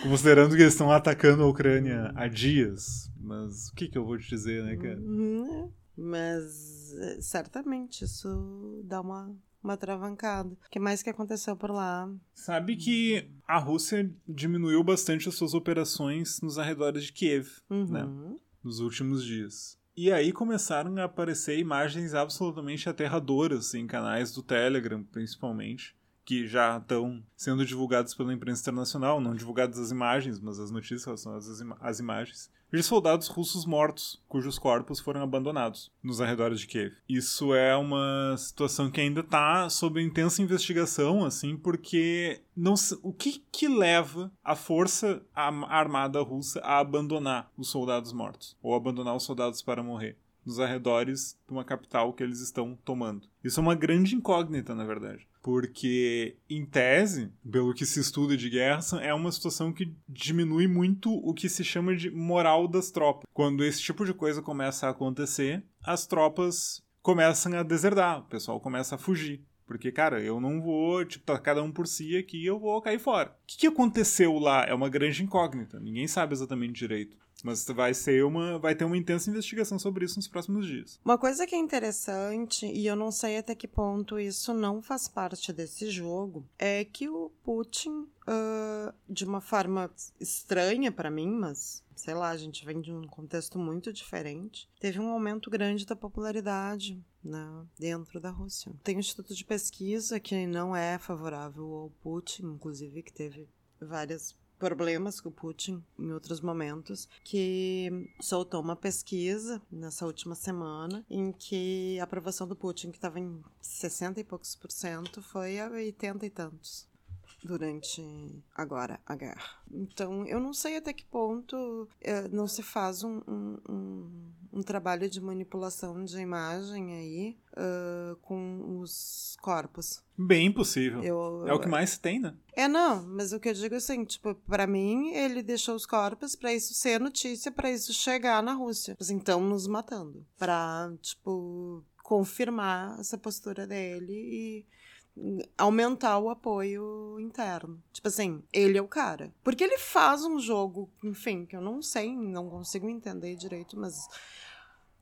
Speaker 2: Considerando que eles estão atacando a Ucrânia há dias. Mas o que, que eu vou te dizer, né, cara?
Speaker 1: Uhum, é. Mas é, certamente isso dá uma, uma travancada. O que mais que aconteceu por lá?
Speaker 2: Sabe que a Rússia diminuiu bastante as suas operações nos arredores de Kiev,
Speaker 1: uhum.
Speaker 2: né? Nos últimos dias. E aí começaram a aparecer imagens absolutamente aterradoras em canais do Telegram, principalmente, que já estão sendo divulgados pela imprensa internacional, não divulgadas as imagens, mas as notícias relacionadas às, im às imagens, de soldados russos mortos, cujos corpos foram abandonados nos arredores de Kiev. Isso é uma situação que ainda está sob intensa investigação, assim, porque não o que que leva a força armada russa a abandonar os soldados mortos ou abandonar os soldados para morrer? nos arredores de uma capital que eles estão tomando. Isso é uma grande incógnita, na verdade porque, em tese, pelo que se estuda de guerra, é uma situação que diminui muito o que se chama de moral das tropas. Quando esse tipo de coisa começa a acontecer, as tropas começam a deserdar, o pessoal começa a fugir. Porque, cara, eu não vou, tipo, tá cada um por si aqui, eu vou cair fora. O que, que aconteceu lá é uma grande incógnita. Ninguém sabe exatamente direito. Mas vai ser uma. Vai ter uma intensa investigação sobre isso nos próximos dias.
Speaker 1: Uma coisa que é interessante, e eu não sei até que ponto isso não faz parte desse jogo, é que o Putin, uh, de uma forma estranha para mim, mas sei lá, a gente vem de um contexto muito diferente, teve um aumento grande da popularidade né, dentro da Rússia. Tem um instituto de pesquisa que não é favorável ao Putin, inclusive que teve várias problemas com o Putin em outros momentos, que soltou uma pesquisa nessa última semana em que a aprovação do Putin, que estava em 60 e poucos por cento, foi a 80 e tantos durante agora a guerra. Então, eu não sei até que ponto é, não se faz um, um, um, um, trabalho de manipulação de imagem aí uh, com os corpos.
Speaker 2: Bem possível. Eu, é o que mais tem, né?
Speaker 1: É, não, mas o que eu digo é assim, tipo, pra mim, ele deixou os corpos para isso ser notícia, para isso chegar na Rússia. Então, nos matando. Pra, tipo, confirmar essa postura dele e aumentar o apoio interno. Tipo assim, ele é o cara. Porque ele faz um jogo, enfim, que eu não sei, não consigo entender direito, mas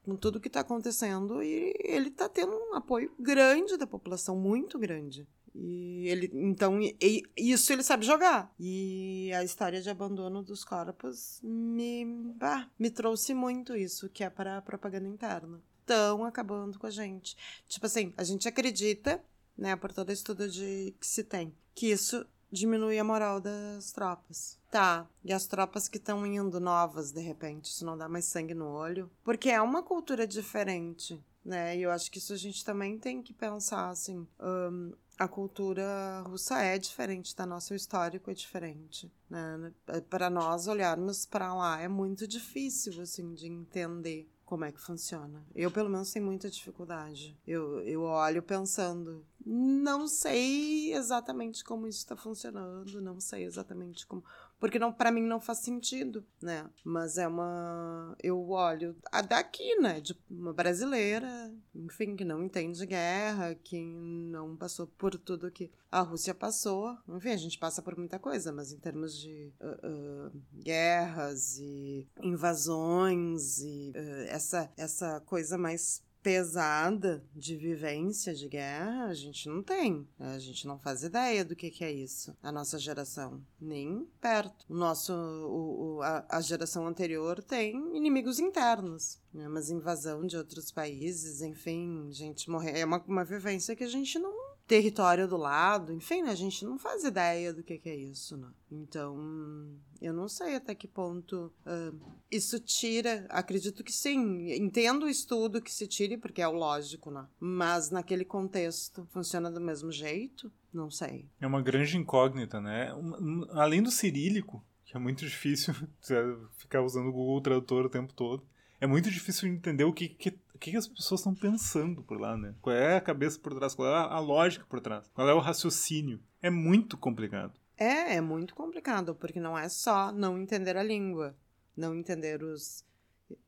Speaker 1: com tudo que tá acontecendo, e ele tá tendo um apoio grande da população, muito grande. E ele, então, e, isso ele sabe jogar. E a história de abandono dos corpos me, bah, me trouxe muito isso, que é para propaganda interna. Estão acabando com a gente. Tipo assim, a gente acredita né, por todo estudo de que se tem, que isso diminui a moral das tropas. Tá, e as tropas que estão indo novas, de repente, isso não dá mais sangue no olho? Porque é uma cultura diferente, né? E eu acho que isso a gente também tem que pensar, assim, um, a cultura russa é diferente da nossa, o histórico é diferente, né? Para nós olharmos para lá é muito difícil, assim, de entender como é que funciona. Eu, pelo menos, tenho muita dificuldade. Eu, eu olho pensando, não sei exatamente como isso está funcionando, não sei exatamente como porque não para mim não faz sentido, né? Mas é uma eu olho a daqui, né, de uma brasileira, enfim, que não entende guerra, que não passou por tudo que a Rússia passou. Enfim, a gente passa por muita coisa, mas em termos de uh, uh, guerras e invasões e uh, essa essa coisa mais pesada de vivência de guerra, a gente não tem. A gente não faz ideia do que, que é isso. A nossa geração, nem perto. O nosso, o, o a, a, geração anterior tem inimigos internos, né? mas invasão de outros países, enfim, gente morrer. É uma, uma vivência que a gente não território do lado, enfim, né? a gente não faz ideia do que, que é isso, né? Então, eu não sei até que ponto uh, isso tira. Acredito que sim. Entendo o estudo que se tire, porque é o lógico, né? Mas naquele contexto, funciona do mesmo jeito? Não sei.
Speaker 2: É uma grande incógnita, né? Além do cirílico, que é muito difícil ficar usando o Google Tradutor o tempo todo é muito difícil entender o que, que, que as pessoas estão pensando por lá, né? Qual é a cabeça por trás, qual é a lógica por trás, qual é o raciocínio. É muito complicado.
Speaker 1: É, é muito complicado, porque não é só não entender a língua, não entender os.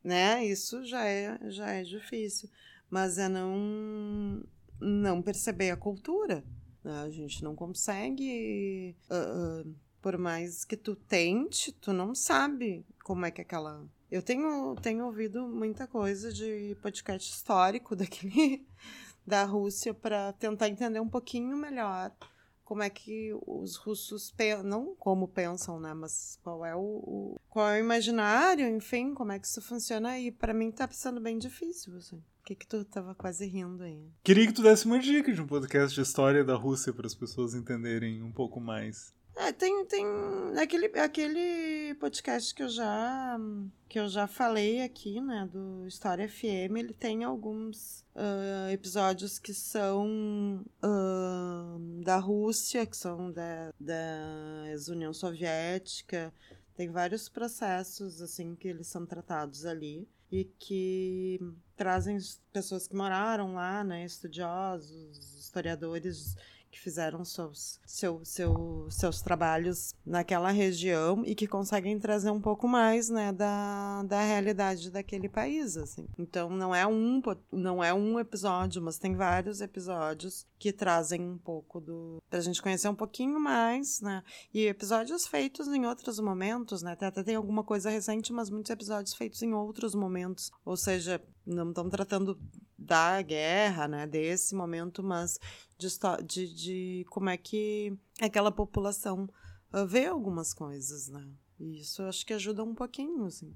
Speaker 1: né? Isso já é, já é difícil. Mas é não, não perceber a cultura. Né? A gente não consegue. Uh, uh, por mais que tu tente, tu não sabe como é que aquela eu tenho, tenho ouvido muita coisa de podcast histórico daquele da Rússia para tentar entender um pouquinho melhor como é que os russos não como pensam, né, mas qual é o, o, qual é o imaginário, enfim, como é que isso funciona e para mim tá sendo bem difícil, assim. O que que tu tava quase rindo aí?
Speaker 2: Queria que tu desse uma dica de um podcast de história da Rússia para as pessoas entenderem um pouco mais.
Speaker 1: É, tem, tem aquele, aquele podcast que eu já que eu já falei aqui, né, do História FM, ele tem alguns uh, episódios que são uh, da Rússia, que são da, da ex-União Soviética, tem vários processos, assim, que eles são tratados ali e que trazem pessoas que moraram lá, né, estudiosos, historiadores que fizeram seus, seu, seu, seus trabalhos naquela região e que conseguem trazer um pouco mais né, da, da realidade daquele país. Assim. Então não é, um, não é um episódio, mas tem vários episódios que trazem um pouco do. pra gente conhecer um pouquinho mais, né? E episódios feitos em outros momentos, né? Até, até tem alguma coisa recente, mas muitos episódios feitos em outros momentos. Ou seja, não estão tratando da guerra, né, desse momento, mas de, de, de como é que aquela população uh, vê algumas coisas, né? E isso eu acho que ajuda um pouquinho, assim.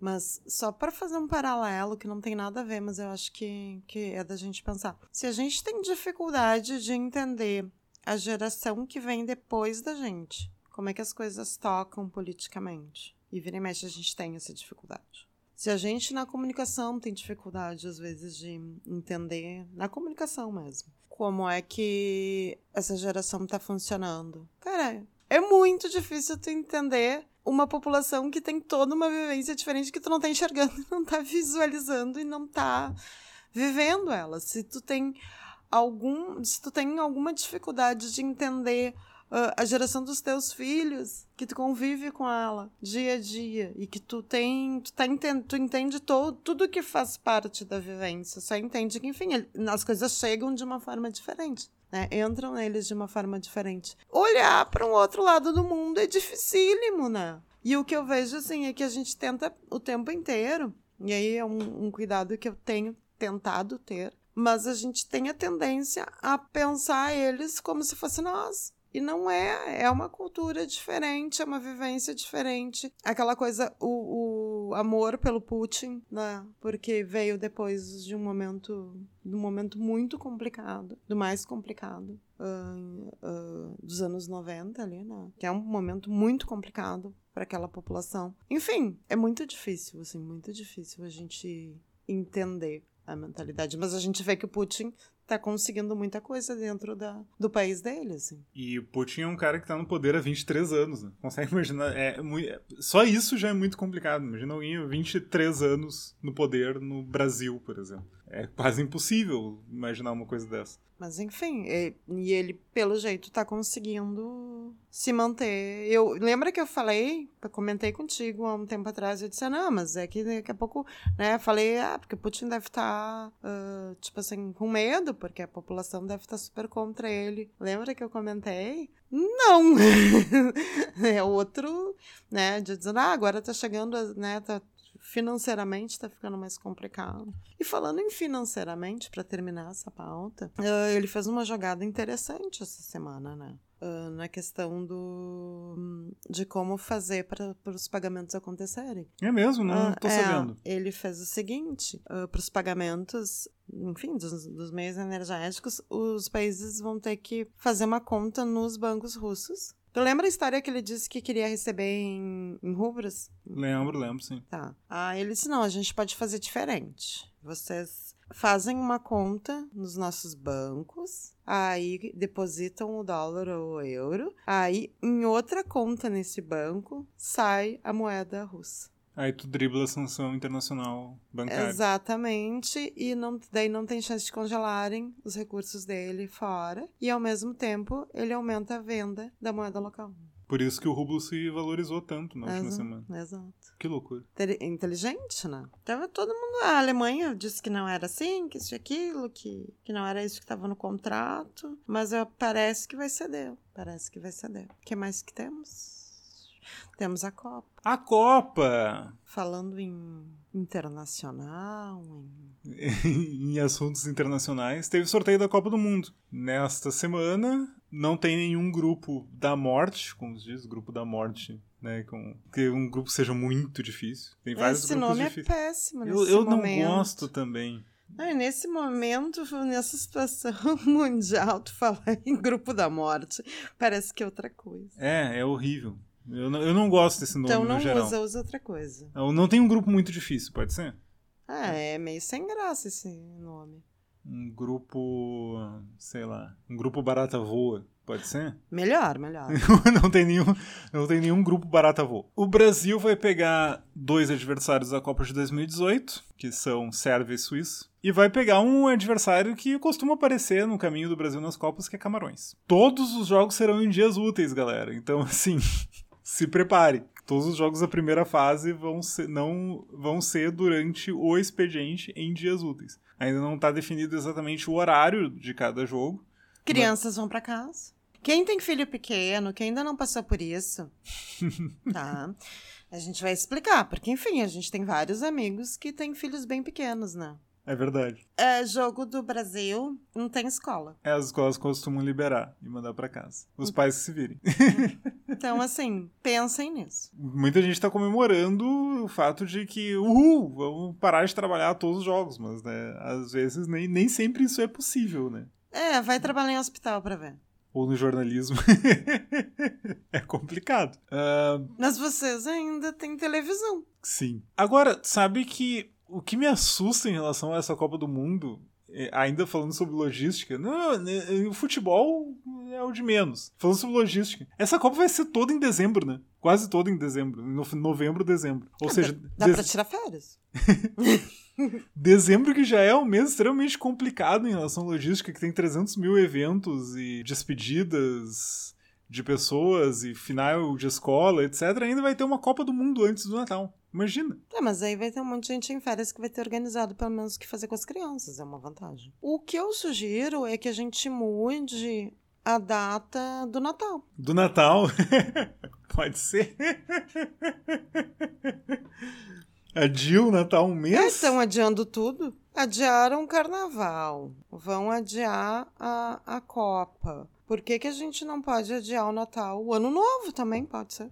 Speaker 1: Mas só para fazer um paralelo que não tem nada a ver, mas eu acho que, que é da gente pensar. Se a gente tem dificuldade de entender a geração que vem depois da gente, como é que as coisas tocam politicamente? E vira e mexe a gente tem essa dificuldade. Se a gente na comunicação tem dificuldade, às vezes, de entender, na comunicação mesmo, como é que essa geração está funcionando. Cara, é muito difícil tu entender uma população que tem toda uma vivência diferente que tu não tá enxergando, não tá visualizando e não tá vivendo ela. Se tu tem algum. Se tu tem alguma dificuldade de entender a geração dos teus filhos, que tu convive com ela dia a dia e que tu tem, tu, tá entende, tu entende todo, tudo que faz parte da vivência, só entende que, enfim, as coisas chegam de uma forma diferente. Né? Entram neles de uma forma diferente. Olhar para um outro lado do mundo é dificílimo, né? E o que eu vejo, assim, é que a gente tenta o tempo inteiro, e aí é um, um cuidado que eu tenho tentado ter, mas a gente tem a tendência a pensar eles como se fosse nós. E não é, é uma cultura diferente, é uma vivência diferente. Aquela coisa, o, o amor pelo Putin, né? Porque veio depois de um momento, de um momento muito complicado, do mais complicado. Uh, uh, dos anos 90 ali, né? Que é um momento muito complicado para aquela população. Enfim, é muito difícil, assim, muito difícil a gente entender a mentalidade. Mas a gente vê que o Putin tá conseguindo muita coisa dentro da, do país dele, assim.
Speaker 2: E o Putin é um cara que tá no poder há 23 anos, né? Consegue imaginar? É, muito, só isso já é muito complicado. Imagina alguém 23 anos no poder no Brasil, por exemplo. É quase impossível imaginar uma coisa dessa.
Speaker 1: Mas enfim, e, e ele, pelo jeito, tá conseguindo se manter. Eu lembra que eu falei, eu comentei contigo há um tempo atrás, eu disse, ah, não, mas é que daqui a pouco, né, falei, ah, porque Putin deve estar, tá, uh, tipo assim, com medo, porque a população deve estar tá super contra ele. Lembra que eu comentei? Não! é outro, né, de dizer, ah, agora tá chegando, né, tá financeiramente está ficando mais complicado. E falando em financeiramente, para terminar essa pauta, uh, ele fez uma jogada interessante essa semana, né? Uh, na questão do de como fazer para os pagamentos acontecerem.
Speaker 2: É mesmo? Não estou uh, é, sabendo.
Speaker 1: Ele fez o seguinte: uh, para os pagamentos, enfim, dos, dos, meios energéticos, os países vão ter que fazer uma conta nos bancos russos Tu lembra a história que ele disse que queria receber em, em rubros?
Speaker 2: Lembro, lembro, sim.
Speaker 1: Tá. Ah, ele disse: não, a gente pode fazer diferente. Vocês fazem uma conta nos nossos bancos, aí depositam o dólar ou o euro, aí em outra conta nesse banco sai a moeda russa.
Speaker 2: Aí tu dribla a sanção internacional bancária.
Speaker 1: Exatamente, e não, daí não tem chance de congelarem os recursos dele fora, e ao mesmo tempo ele aumenta a venda da moeda local.
Speaker 2: Por isso que o rublo se valorizou tanto na última semana.
Speaker 1: Exato.
Speaker 2: Que loucura.
Speaker 1: Inteligente, né? Tava todo mundo. A Alemanha disse que não era assim, que isso e aquilo, que, que não era isso que estava no contrato. Mas parece que vai ceder. Parece que vai ceder. O que mais que temos? Temos a Copa.
Speaker 2: A Copa!
Speaker 1: Falando em internacional,
Speaker 2: em... em assuntos internacionais, teve sorteio da Copa do Mundo. Nesta semana, não tem nenhum grupo da morte, como se diz, grupo da morte né? Com, que um grupo seja muito difícil. Tem vários
Speaker 1: Esse
Speaker 2: grupos
Speaker 1: nome
Speaker 2: é difíceis.
Speaker 1: é péssimo nesse
Speaker 2: Eu, eu não
Speaker 1: momento.
Speaker 2: gosto também.
Speaker 1: Ah, nesse momento, nessa situação mundial, tu falar em grupo da morte, parece que é outra coisa.
Speaker 2: É, é horrível. Eu não, eu não gosto desse nome
Speaker 1: então
Speaker 2: no
Speaker 1: não
Speaker 2: usa,
Speaker 1: usa outra coisa.
Speaker 2: Eu não tem um grupo muito difícil, pode ser?
Speaker 1: Ah, é meio sem graça esse nome.
Speaker 2: Um grupo, sei lá, um grupo barata voa, pode ser?
Speaker 1: Melhor, melhor.
Speaker 2: não tem nenhum, não tem nenhum grupo barata voa. O Brasil vai pegar dois adversários da Copa de 2018, que são Sérvia e Suíça. E vai pegar um adversário que costuma aparecer no caminho do Brasil nas Copas, que é Camarões. Todos os jogos serão em dias úteis, galera. Então, assim, se prepare. Todos os jogos da primeira fase vão ser, não, vão ser durante o expediente em dias úteis. Ainda não está definido exatamente o horário de cada jogo.
Speaker 1: Crianças mas... vão para casa. Quem tem filho pequeno, quem ainda não passou por isso, tá? A gente vai explicar, porque enfim, a gente tem vários amigos que têm filhos bem pequenos, né?
Speaker 2: É verdade.
Speaker 1: É, jogo do Brasil não tem escola.
Speaker 2: É, as escolas costumam liberar e mandar para casa. Os pais se virem.
Speaker 1: Então, assim, pensem nisso.
Speaker 2: Muita gente tá comemorando o fato de que, uhul, vamos parar de trabalhar todos os jogos, mas, né, às vezes nem, nem sempre isso é possível, né?
Speaker 1: É, vai trabalhar em hospital para ver
Speaker 2: ou no jornalismo. é complicado. Uh...
Speaker 1: Mas vocês ainda têm televisão.
Speaker 2: Sim. Agora, sabe que o que me assusta em relação a essa Copa do Mundo, ainda falando sobre logística, não, né, o futebol é o de menos. Falando sobre logística, essa Copa vai ser toda em dezembro, né? Quase toda em dezembro, no novembro, dezembro. Ou
Speaker 1: ah,
Speaker 2: seja,
Speaker 1: dá, dá pra tirar férias.
Speaker 2: Dezembro que já é um mês extremamente complicado em relação à logística, que tem 300 mil eventos e despedidas de pessoas e final de escola, etc. Ainda vai ter uma Copa do Mundo antes do Natal. Imagina.
Speaker 1: É, mas aí vai ter um monte de gente em férias que vai ter organizado pelo menos o que fazer com as crianças, é uma vantagem. O que eu sugiro é que a gente mude a data do Natal.
Speaker 2: Do Natal? Pode ser. Adia o Natal um mês?
Speaker 1: Estão adiando tudo. Adiaram o carnaval. Vão adiar a, a Copa. Por que, que a gente não pode adiar o Natal? O Ano Novo também pode ser.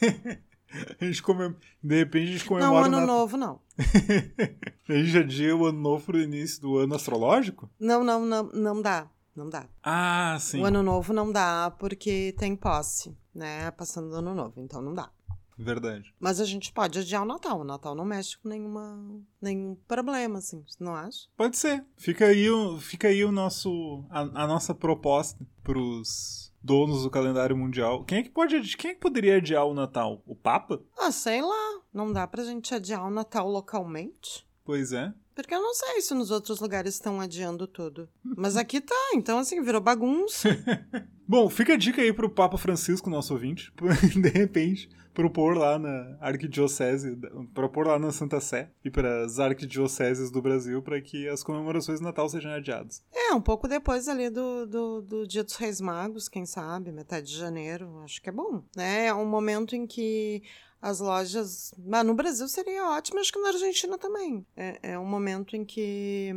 Speaker 2: a gente come... De repente a gente comemora.
Speaker 1: Não, Ano Novo não.
Speaker 2: a gente adia o Ano Novo pro início do ano astrológico?
Speaker 1: Não, não, não, não dá. Não dá.
Speaker 2: Ah, sim.
Speaker 1: O Ano Novo não dá porque tem posse, né? Passando do Ano Novo, então não dá.
Speaker 2: Verdade.
Speaker 1: Mas a gente pode adiar o Natal. O Natal não mexe com nenhuma, nenhum problema, assim, não acha?
Speaker 2: Pode ser. Fica aí o, fica aí o nosso, a, a nossa proposta pros donos do calendário mundial. Quem é que pode quem é que poderia adiar o Natal? O Papa?
Speaker 1: Ah, sei lá. Não dá pra gente adiar o Natal localmente?
Speaker 2: Pois é.
Speaker 1: Porque eu não sei se nos outros lugares estão adiando tudo. Mas aqui tá, então assim, virou bagunça.
Speaker 2: Bom, fica a dica aí pro Papa Francisco, nosso ouvinte, de repente, propor lá na arquidiocese, propor lá na Santa Sé e para as arquidioceses do Brasil para que as comemorações de Natal sejam adiadas.
Speaker 1: É, um pouco depois ali do, do, do, Dia dos Reis Magos, quem sabe, metade de janeiro, acho que é bom, né? É um momento em que as lojas. Mas no Brasil seria ótimo, acho que na Argentina também. É, é um momento em que,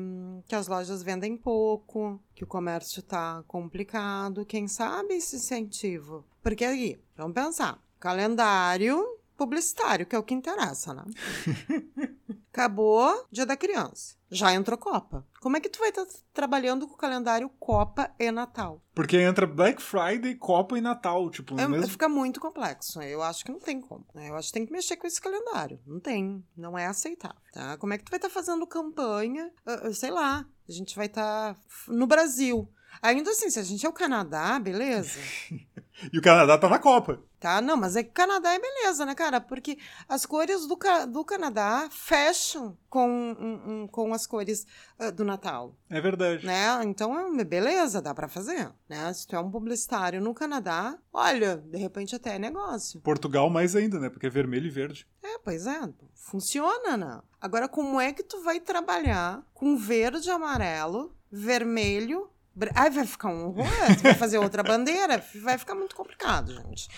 Speaker 1: que as lojas vendem pouco, que o comércio está complicado. Quem sabe esse incentivo? Porque aí, vamos pensar: calendário publicitário, que é o que interessa, né? Acabou Dia da Criança. Já entrou Copa. Como é que tu vai estar tá trabalhando com o calendário Copa e Natal?
Speaker 2: Porque entra Black Friday, Copa e Natal, tipo,
Speaker 1: é,
Speaker 2: mesmo...
Speaker 1: Fica muito complexo. Eu acho que não tem como. Né? Eu acho que tem que mexer com esse calendário. Não tem. Não é aceitável. Tá? Como é que tu vai estar tá fazendo campanha? Uh, sei lá. A gente vai estar tá no Brasil. Ainda assim, se a gente é o Canadá, beleza.
Speaker 2: e o Canadá tá na Copa.
Speaker 1: Tá, não, mas é que o Canadá é beleza, né, cara? Porque as cores do, do Canadá fecham com, um, um, com as cores uh, do Natal.
Speaker 2: É verdade.
Speaker 1: Né? Então, é beleza, dá para fazer. Né? Se tu é um publicitário no Canadá, olha, de repente até é negócio.
Speaker 2: Portugal mais ainda, né? Porque é vermelho e verde.
Speaker 1: É, pois é. Funciona, né? Agora, como é que tu vai trabalhar com verde e amarelo, vermelho Ai, vai ficar um horror. vai fazer outra bandeira. Vai ficar muito complicado, gente.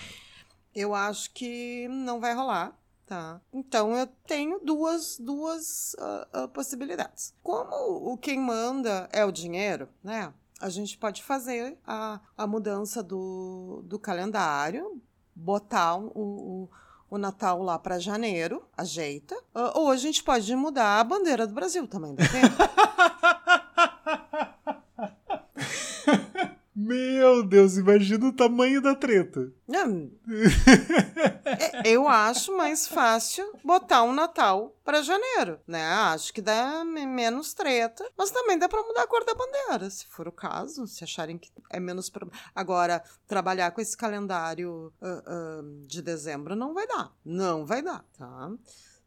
Speaker 1: Eu acho que não vai rolar. Tá. Então eu tenho duas, duas uh, uh, possibilidades. Como o quem manda é o dinheiro, né? A gente pode fazer a, a mudança do, do calendário, botar o, o, o Natal lá para janeiro, ajeita. Uh, ou a gente pode mudar a bandeira do Brasil também, dá tempo?
Speaker 2: Meu Deus, imagina o tamanho da treta.
Speaker 1: É, eu acho mais fácil botar um Natal para janeiro, né? Acho que dá menos treta, mas também dá para mudar a cor da bandeira, se for o caso, se acharem que é menos problema. Agora, trabalhar com esse calendário uh, uh, de dezembro não vai dar, não vai dar, tá?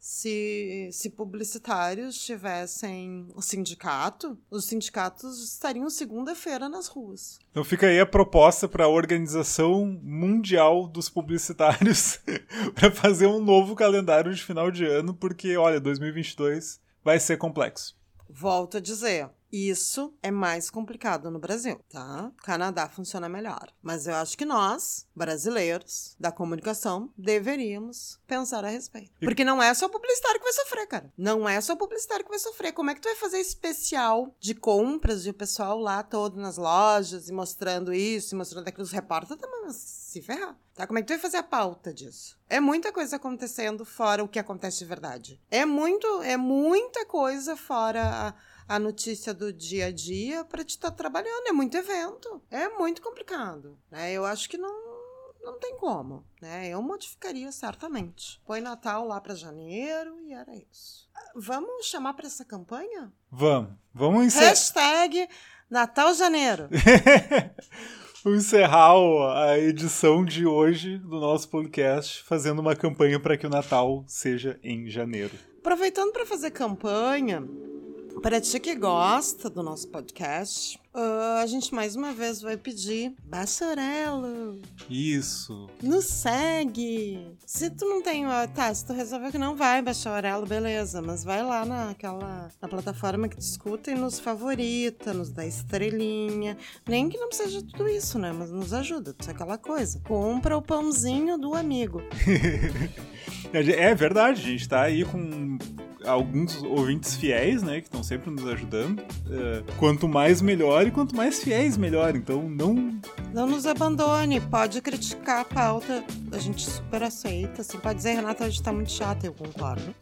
Speaker 1: Se, se publicitários tivessem o sindicato, os sindicatos estariam segunda-feira nas ruas.
Speaker 2: Então fica aí a proposta para a Organização Mundial dos Publicitários para fazer um novo calendário de final de ano, porque, olha, 2022 vai ser complexo.
Speaker 1: Volto a dizer, isso é mais complicado no Brasil, tá? Canadá funciona melhor. Mas eu acho que nós, brasileiros da comunicação, deveríamos pensar a respeito. Porque não é só o publicitário que vai sofrer, cara. Não é só o publicitário que vai sofrer. Como é que tu vai fazer especial de compras de o pessoal lá todo nas lojas e mostrando isso e mostrando aquilo? Os repórteres também se ferrar. Tá? Como é que tu vai fazer a pauta disso? É muita coisa acontecendo fora o que acontece de verdade. É muito, é muita coisa fora a a notícia do dia a dia para te estar tá trabalhando. É muito evento. É muito complicado. Né? Eu acho que não, não tem como. Né? Eu modificaria certamente. Põe Natal lá para janeiro e era isso. Vamos chamar para essa campanha?
Speaker 2: Vamos. Vamos encerrar.
Speaker 1: Hashtag Natal Janeiro.
Speaker 2: Encerrar a edição de hoje do nosso podcast fazendo uma campanha para que o Natal seja em janeiro.
Speaker 1: Aproveitando para fazer campanha, para ti que gosta do nosso podcast, uh, a gente mais uma vez vai pedir Baçorelo.
Speaker 2: Isso.
Speaker 1: Nos segue. Se tu não tem. Tá, se tu resolveu que não vai baixar o Orelo, beleza. Mas vai lá naquela. na plataforma que discuta e nos favorita, nos dá estrelinha. Nem que não seja tudo isso, né? Mas nos ajuda. Isso é aquela coisa. Compra o pãozinho do amigo.
Speaker 2: é verdade, a gente tá aí com alguns ouvintes fiéis, né, que estão sempre nos ajudando. É, quanto mais melhor e quanto mais fiéis melhor. Então não
Speaker 1: não nos abandone. Pode criticar a pauta, a gente super aceita. Assim, pode dizer, Renata, a gente tá muito chata, eu concordo.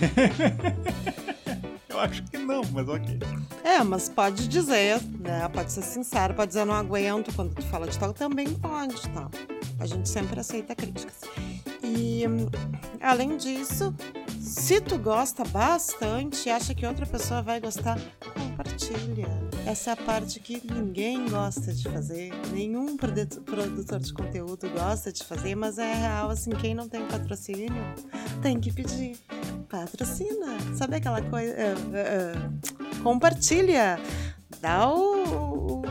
Speaker 2: eu acho que não, mas ok.
Speaker 1: É, mas pode dizer, né? Pode ser sincero, pode dizer não aguento quando tu fala de tal, também pode, tá? A gente sempre aceita críticas. E além disso, se tu gosta bastante e acha que outra pessoa vai gostar, compartilha. Essa é a parte que ninguém gosta de fazer, nenhum produtor de conteúdo gosta de fazer, mas é real assim, quem não tem patrocínio tem que pedir. Patrocina. Sabe aquela coisa? Uh, uh, uh, compartilha. Dá o,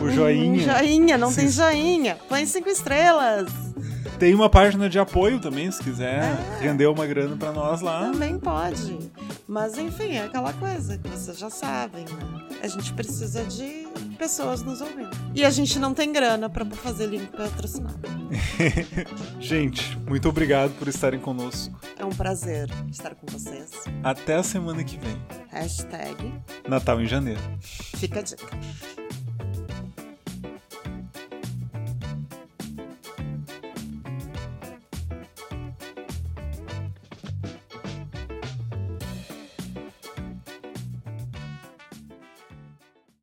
Speaker 2: o joinha.
Speaker 1: Um joinha, não Sim. tem joinha. Põe cinco estrelas.
Speaker 2: Tem uma página de apoio também, se quiser é. render uma grana para nós lá.
Speaker 1: Também pode. Mas enfim, é aquela coisa que vocês já sabem, né? A gente precisa de pessoas nos ouvindo. E a gente não tem grana para fazer link patrocinado.
Speaker 2: gente, muito obrigado por estarem conosco.
Speaker 1: É um prazer estar com vocês.
Speaker 2: Até a semana que vem.
Speaker 1: Hashtag
Speaker 2: Natal em Janeiro.
Speaker 1: Fica a dica.